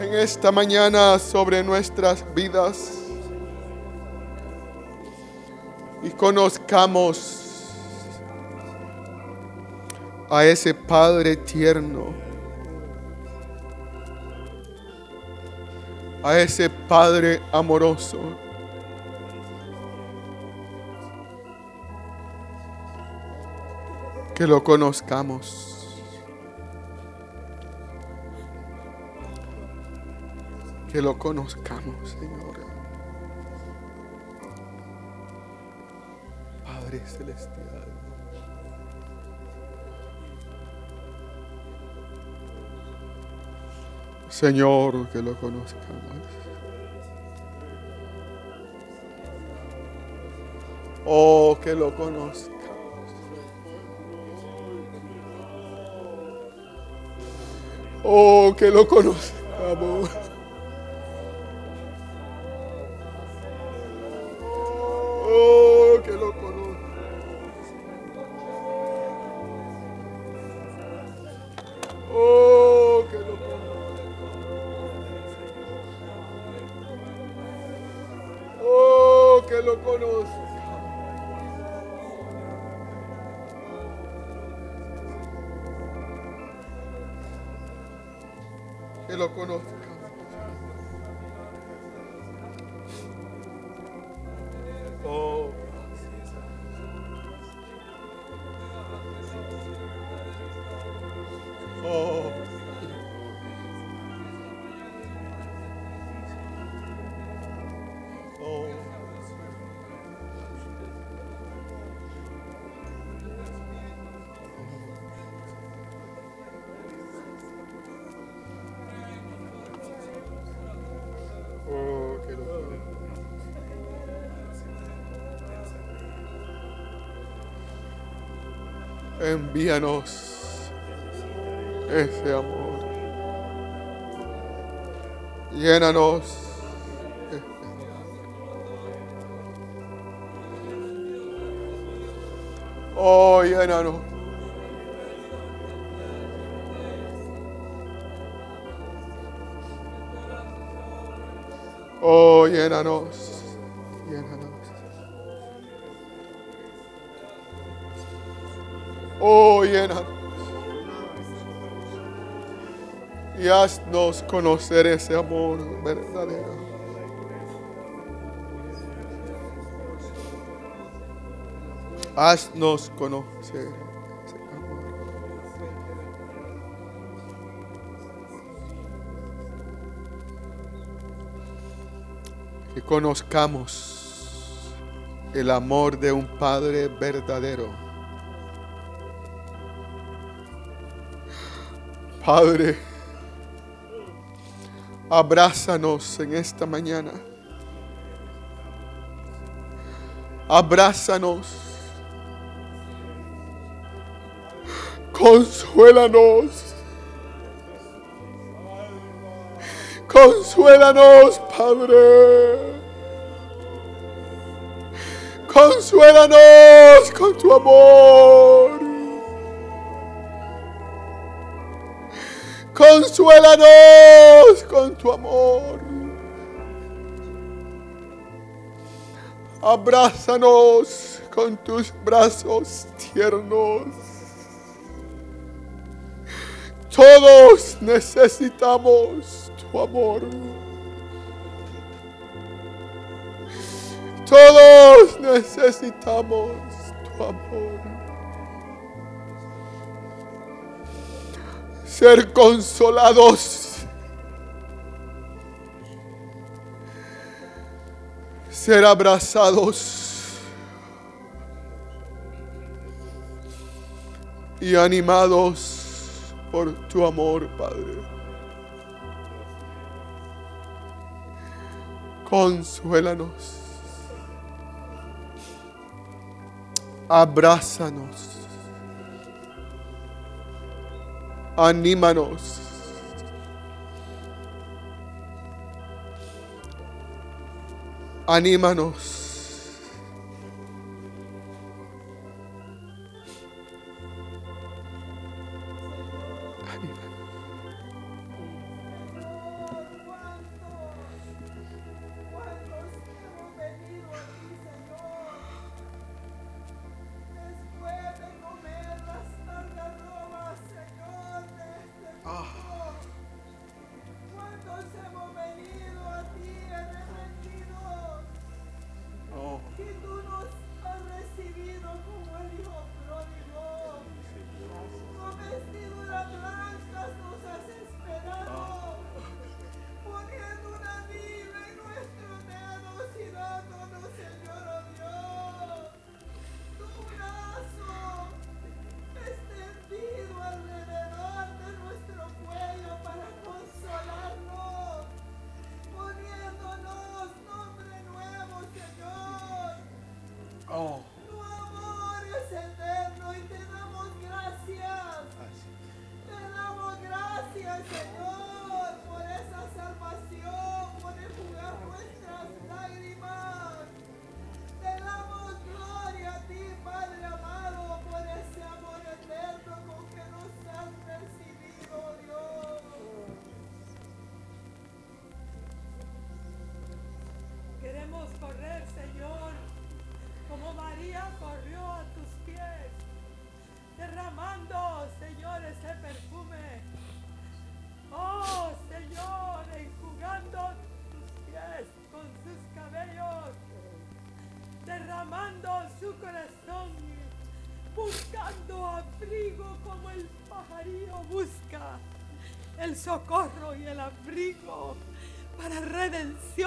en esta mañana sobre nuestras vidas. Y conozcamos a ese Padre tierno, a ese Padre amoroso. que lo conozcamos. Que lo conozcamos, Señor. Padre Celestial. Señor, que lo conozcamos. Oh, que lo conozcamos. Oh, que lo conozcamos. Oh, que lo conozcamos. Oh, que lo conozcamos. Oh, que lo conozcamos. Que lo. Oh. Oh. Envíanos ese amor. Llénanos. amor. Oh, llénanos. Oh. Llénanos. Haznos conocer ese amor verdadero. Haznos conocer. Que conozcamos el amor de un Padre verdadero. Padre, abrázanos en esta mañana. Abrázanos. Consuélanos. Consuélanos, Padre. Consuélanos con tu amor. Consuélanos con tu amor. Abrázanos con tus brazos tiernos. Todos necesitamos tu amor. Todos necesitamos tu amor. Ser consolados. Ser abrazados. Y animados por tu amor, Padre. Consuélanos. Abrázanos. Anímanos. Anímanos.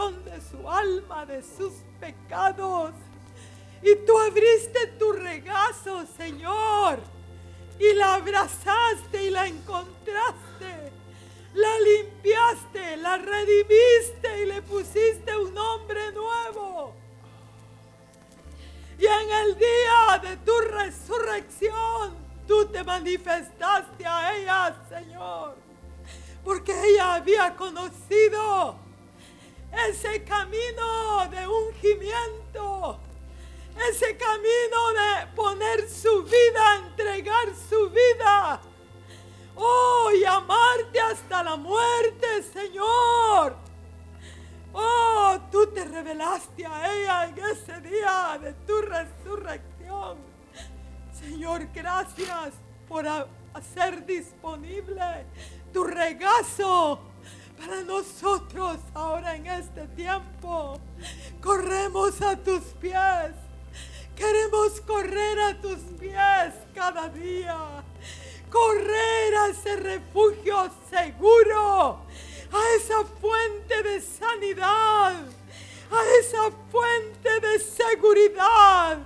De su alma, de sus pecados. Y tú abriste tu regazo, Señor, y la abrazaste y la encontraste. La limpiaste, la redimiste y le pusiste un nombre nuevo. Y en el día de tu resurrección, tú te manifestaste a ella, Señor porque ella había conocido ese camino de ungimiento, ese camino de poner su vida, entregar su vida. Oh, y amarte hasta la muerte, Señor. Oh, tú te revelaste a ella en ese día de tu resurrección. Señor, gracias por hacer disponible tu regazo para nosotros ahora en este tiempo. Corremos a tus pies. Queremos correr a tus pies cada día. Correr a ese refugio seguro. A esa fuente de sanidad. A esa fuente de seguridad.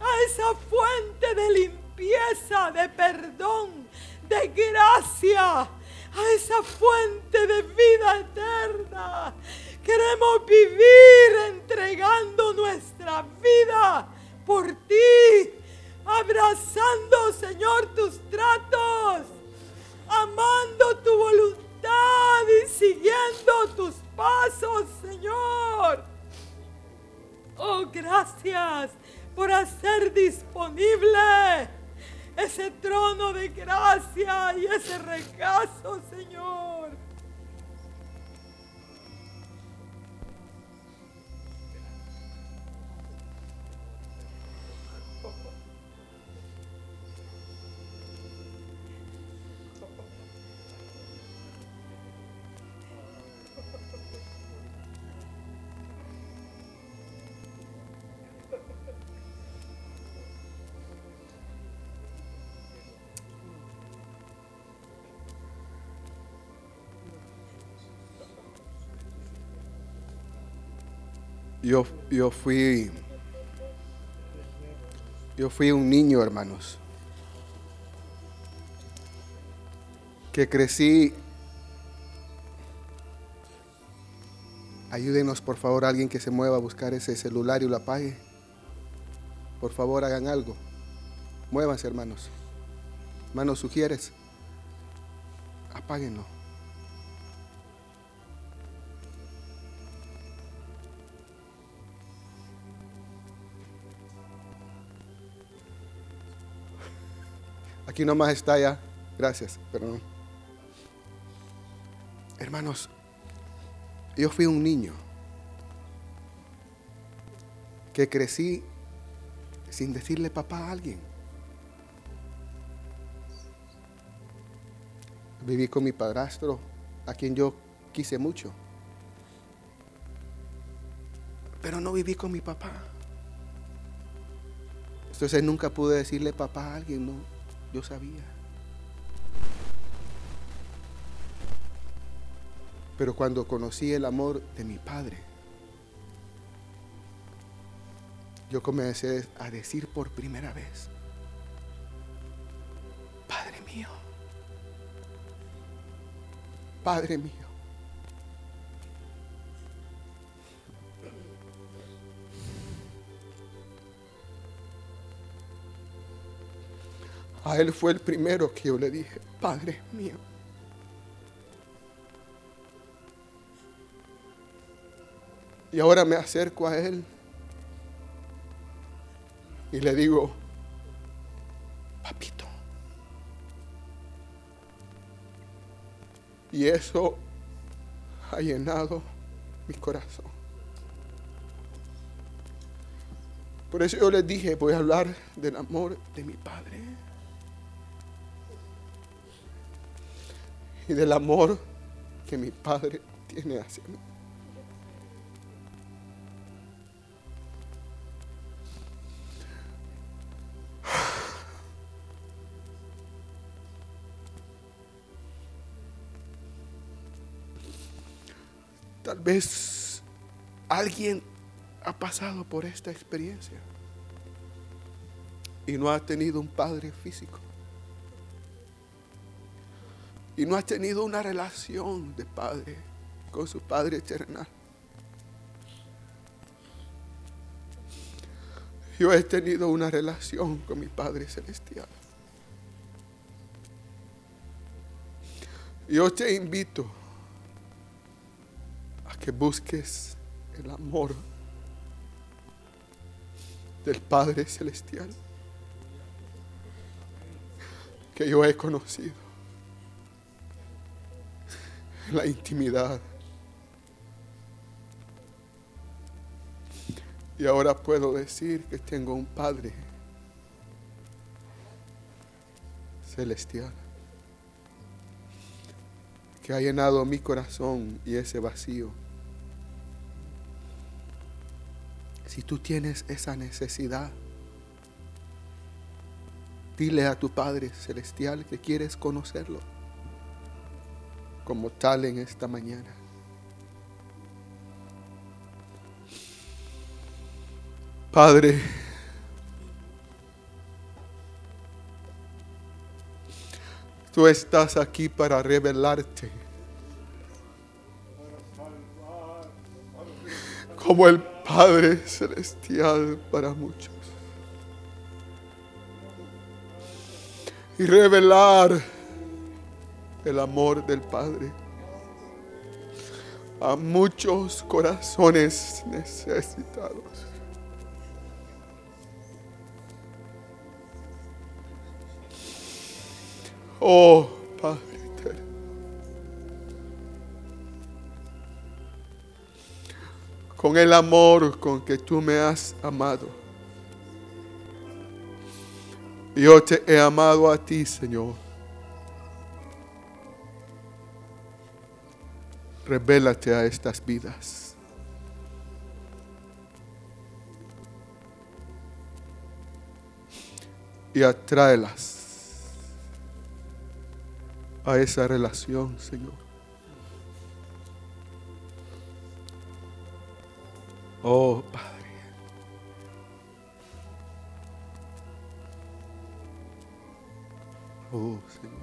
A esa fuente de limpieza, de perdón, de gracia a esa fuente de vida eterna. Queremos vivir entregando nuestra vida por ti, abrazando, Señor, tus tratos, amando tu voluntad y siguiendo tus pasos, Señor. Oh, gracias por hacer disponible ese trono de gracia y ese regazo, Señor. Yo, yo fui yo fui un niño, hermanos, que crecí. Ayúdenos, por favor, alguien que se mueva a buscar ese celular y lo apague. Por favor, hagan algo. Muévanse, hermanos. Hermanos, sugieres. Apáguenlo. Aquí nomás está ya. Gracias, perdón. Hermanos, yo fui un niño que crecí sin decirle papá a alguien. Viví con mi padrastro, a quien yo quise mucho. Pero no viví con mi papá. Entonces nunca pude decirle papá a alguien, no. Yo sabía. Pero cuando conocí el amor de mi padre, yo comencé a decir por primera vez, Padre mío, Padre mío. A Él fue el primero que yo le dije, Padre mío. Y ahora me acerco a Él y le digo, papito. Y eso ha llenado mi corazón. Por eso yo les dije, voy a hablar del amor de mi Padre. Y del amor que mi Padre tiene hacia mí. Tal vez alguien ha pasado por esta experiencia y no ha tenido un padre físico. Y no ha tenido una relación de padre con su padre eterno. Yo he tenido una relación con mi Padre Celestial. Yo te invito a que busques el amor del Padre Celestial que yo he conocido. <laughs> La intimidad. Y ahora puedo decir que tengo un Padre celestial que ha llenado mi corazón y ese vacío. Si tú tienes esa necesidad, dile a tu Padre Celestial que quieres conocerlo como tal en esta mañana. Padre, tú estás aquí para revelarte como el Padre Celestial para muchos. Y revelar el amor del Padre a muchos corazones necesitados. Oh, Padre. Con el amor con que tú me has amado. Yo te he amado a ti, Señor. Revélate a estas vidas. Y atráelas a esa relación, Señor. Oh, Padre. Oh, Señor.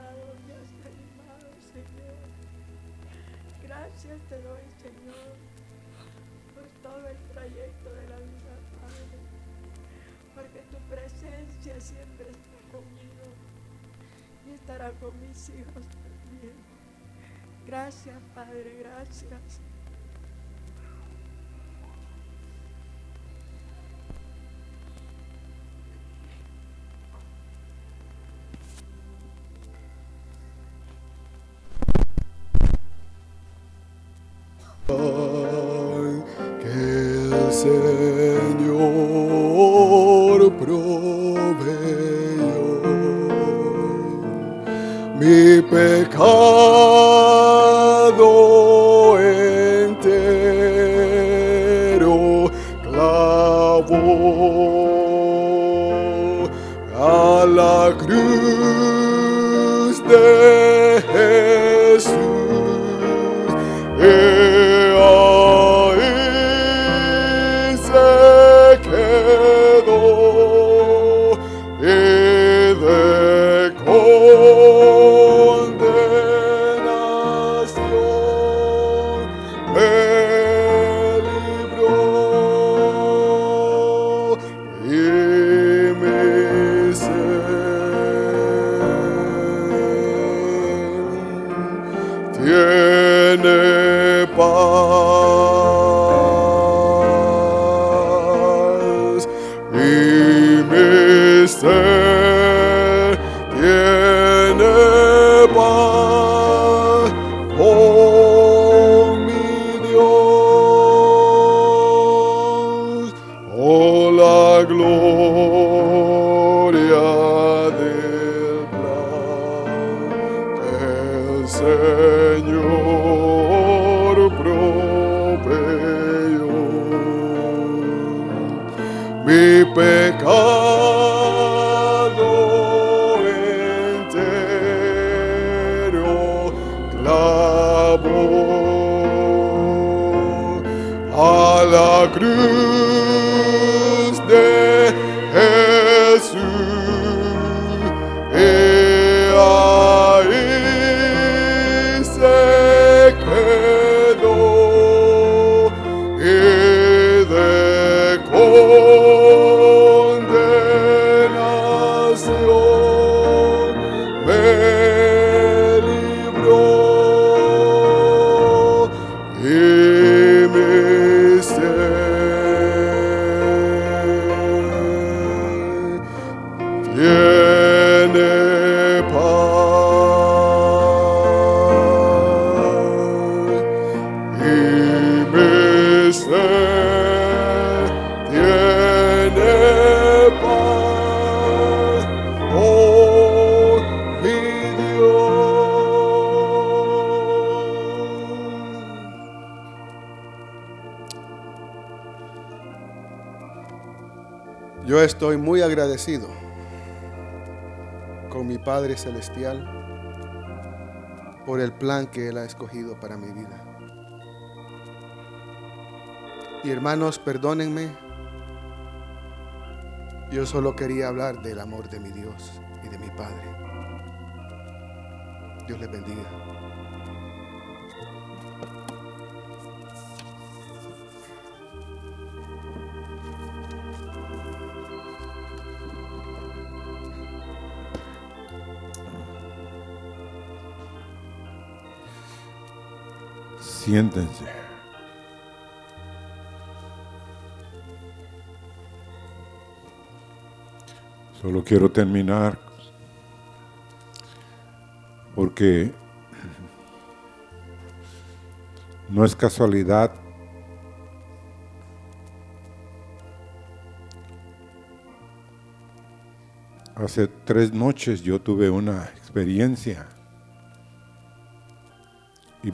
Has animado, Señor. Gracias te doy, Señor, por todo el trayecto de la vida, Padre. Porque tu presencia siempre está conmigo y estará con mis hijos también. Gracias, Padre, gracias. Señor proveyó mi pecado entero clavó a la cruz de Mi pecado entero clavó a la cruz agradecido con mi Padre Celestial por el plan que Él ha escogido para mi vida. Y hermanos, perdónenme. Yo solo quería hablar del amor de mi Dios y de mi Padre. Dios les bendiga. Siéntense. Solo quiero terminar porque no es casualidad Hace tres noches yo tuve una experiencia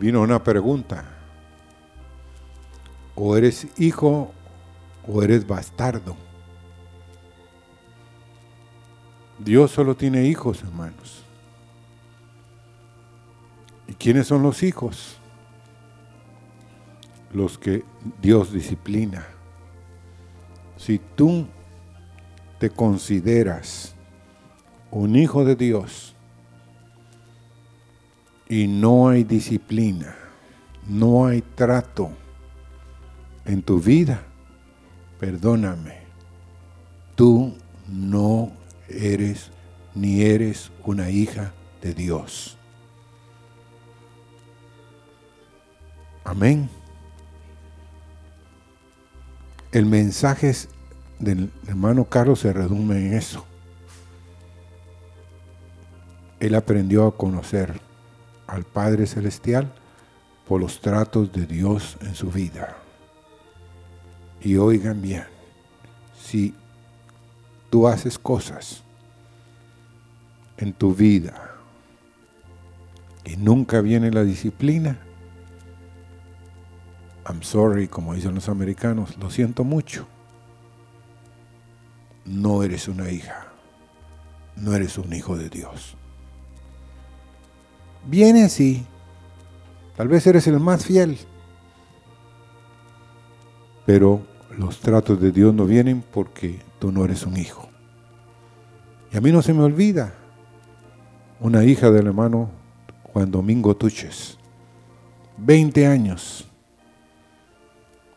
vino una pregunta. O eres hijo o eres bastardo. Dios solo tiene hijos, hermanos. ¿Y quiénes son los hijos? Los que Dios disciplina. Si tú te consideras un hijo de Dios y no hay disciplina, no hay trato en tu vida, perdóname, tú no eres ni eres una hija de Dios. Amén. El mensaje del hermano Carlos se redume en eso. Él aprendió a conocer al Padre Celestial por los tratos de Dios en su vida. Y oigan bien, si tú haces cosas en tu vida y nunca viene la disciplina, I'm sorry, como dicen los americanos, lo siento mucho. No eres una hija, no eres un hijo de Dios. Viene así, tal vez eres el más fiel, pero los tratos de Dios no vienen porque tú no eres un hijo. Y a mí no se me olvida una hija del hermano Juan Domingo Tuches, 20 años.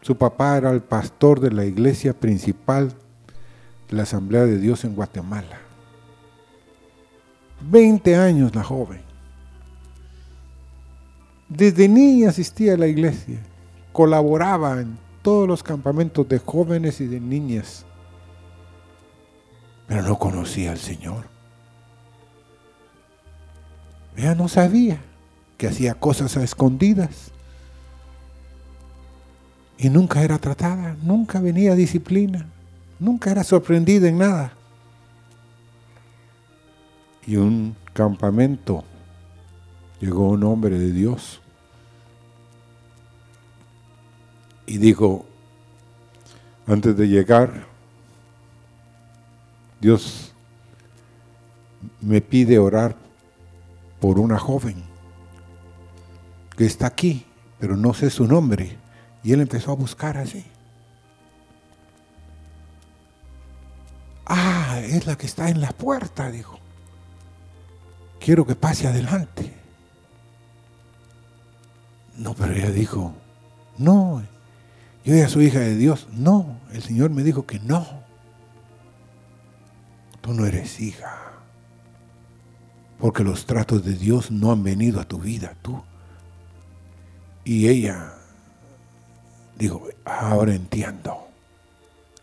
Su papá era el pastor de la iglesia principal de la Asamblea de Dios en Guatemala. 20 años la joven. Desde niña asistía a la iglesia, colaboraba en todos los campamentos de jóvenes y de niñas, pero no conocía al Señor. Ella no sabía que hacía cosas a escondidas y nunca era tratada, nunca venía disciplina, nunca era sorprendida en nada. Y un campamento llegó un hombre de Dios y dijo, antes de llegar, Dios me pide orar por una joven que está aquí, pero no sé su nombre. Y él empezó a buscar así. Ah, es la que está en la puerta, dijo. Quiero que pase adelante. No, pero ella dijo, no, yo ya soy hija de Dios. No, el Señor me dijo que no. Tú no eres hija. Porque los tratos de Dios no han venido a tu vida, tú. Y ella dijo, ahora entiendo.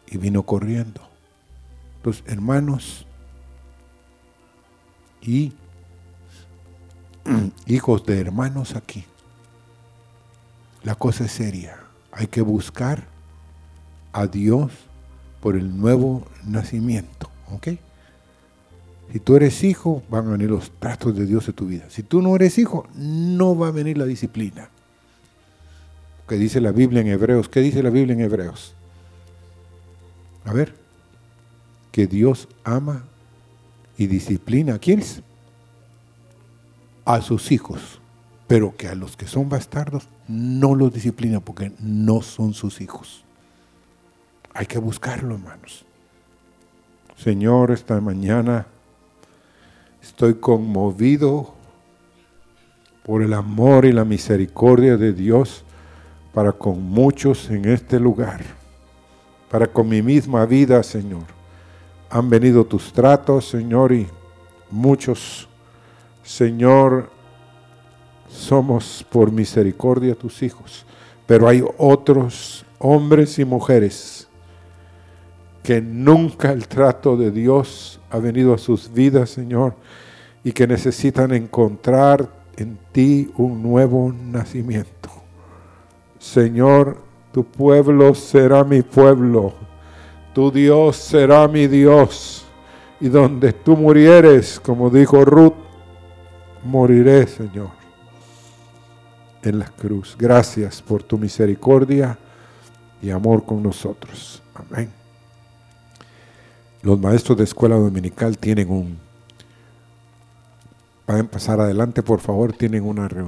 Y vino corriendo. Los hermanos y <clears throat> hijos de hermanos aquí. La cosa es seria. Hay que buscar a Dios por el nuevo nacimiento. ¿Ok? Si tú eres hijo, van a venir los tratos de Dios en tu vida. Si tú no eres hijo, no va a venir la disciplina. ¿Qué dice la Biblia en Hebreos? ¿Qué dice la Biblia en Hebreos? A ver, que Dios ama y disciplina a quiénes? A sus hijos pero que a los que son bastardos no los disciplina porque no son sus hijos. Hay que buscarlo, hermanos. Señor, esta mañana estoy conmovido por el amor y la misericordia de Dios para con muchos en este lugar, para con mi misma vida, Señor. Han venido tus tratos, Señor, y muchos, Señor, somos por misericordia tus hijos, pero hay otros hombres y mujeres que nunca el trato de Dios ha venido a sus vidas, Señor, y que necesitan encontrar en ti un nuevo nacimiento. Señor, tu pueblo será mi pueblo, tu Dios será mi Dios, y donde tú murieres, como dijo Ruth, moriré, Señor, en la cruz. Gracias por tu misericordia y amor con nosotros. Amén. Los maestros de escuela dominical tienen un... Pueden pasar adelante, por favor, tienen una reunión.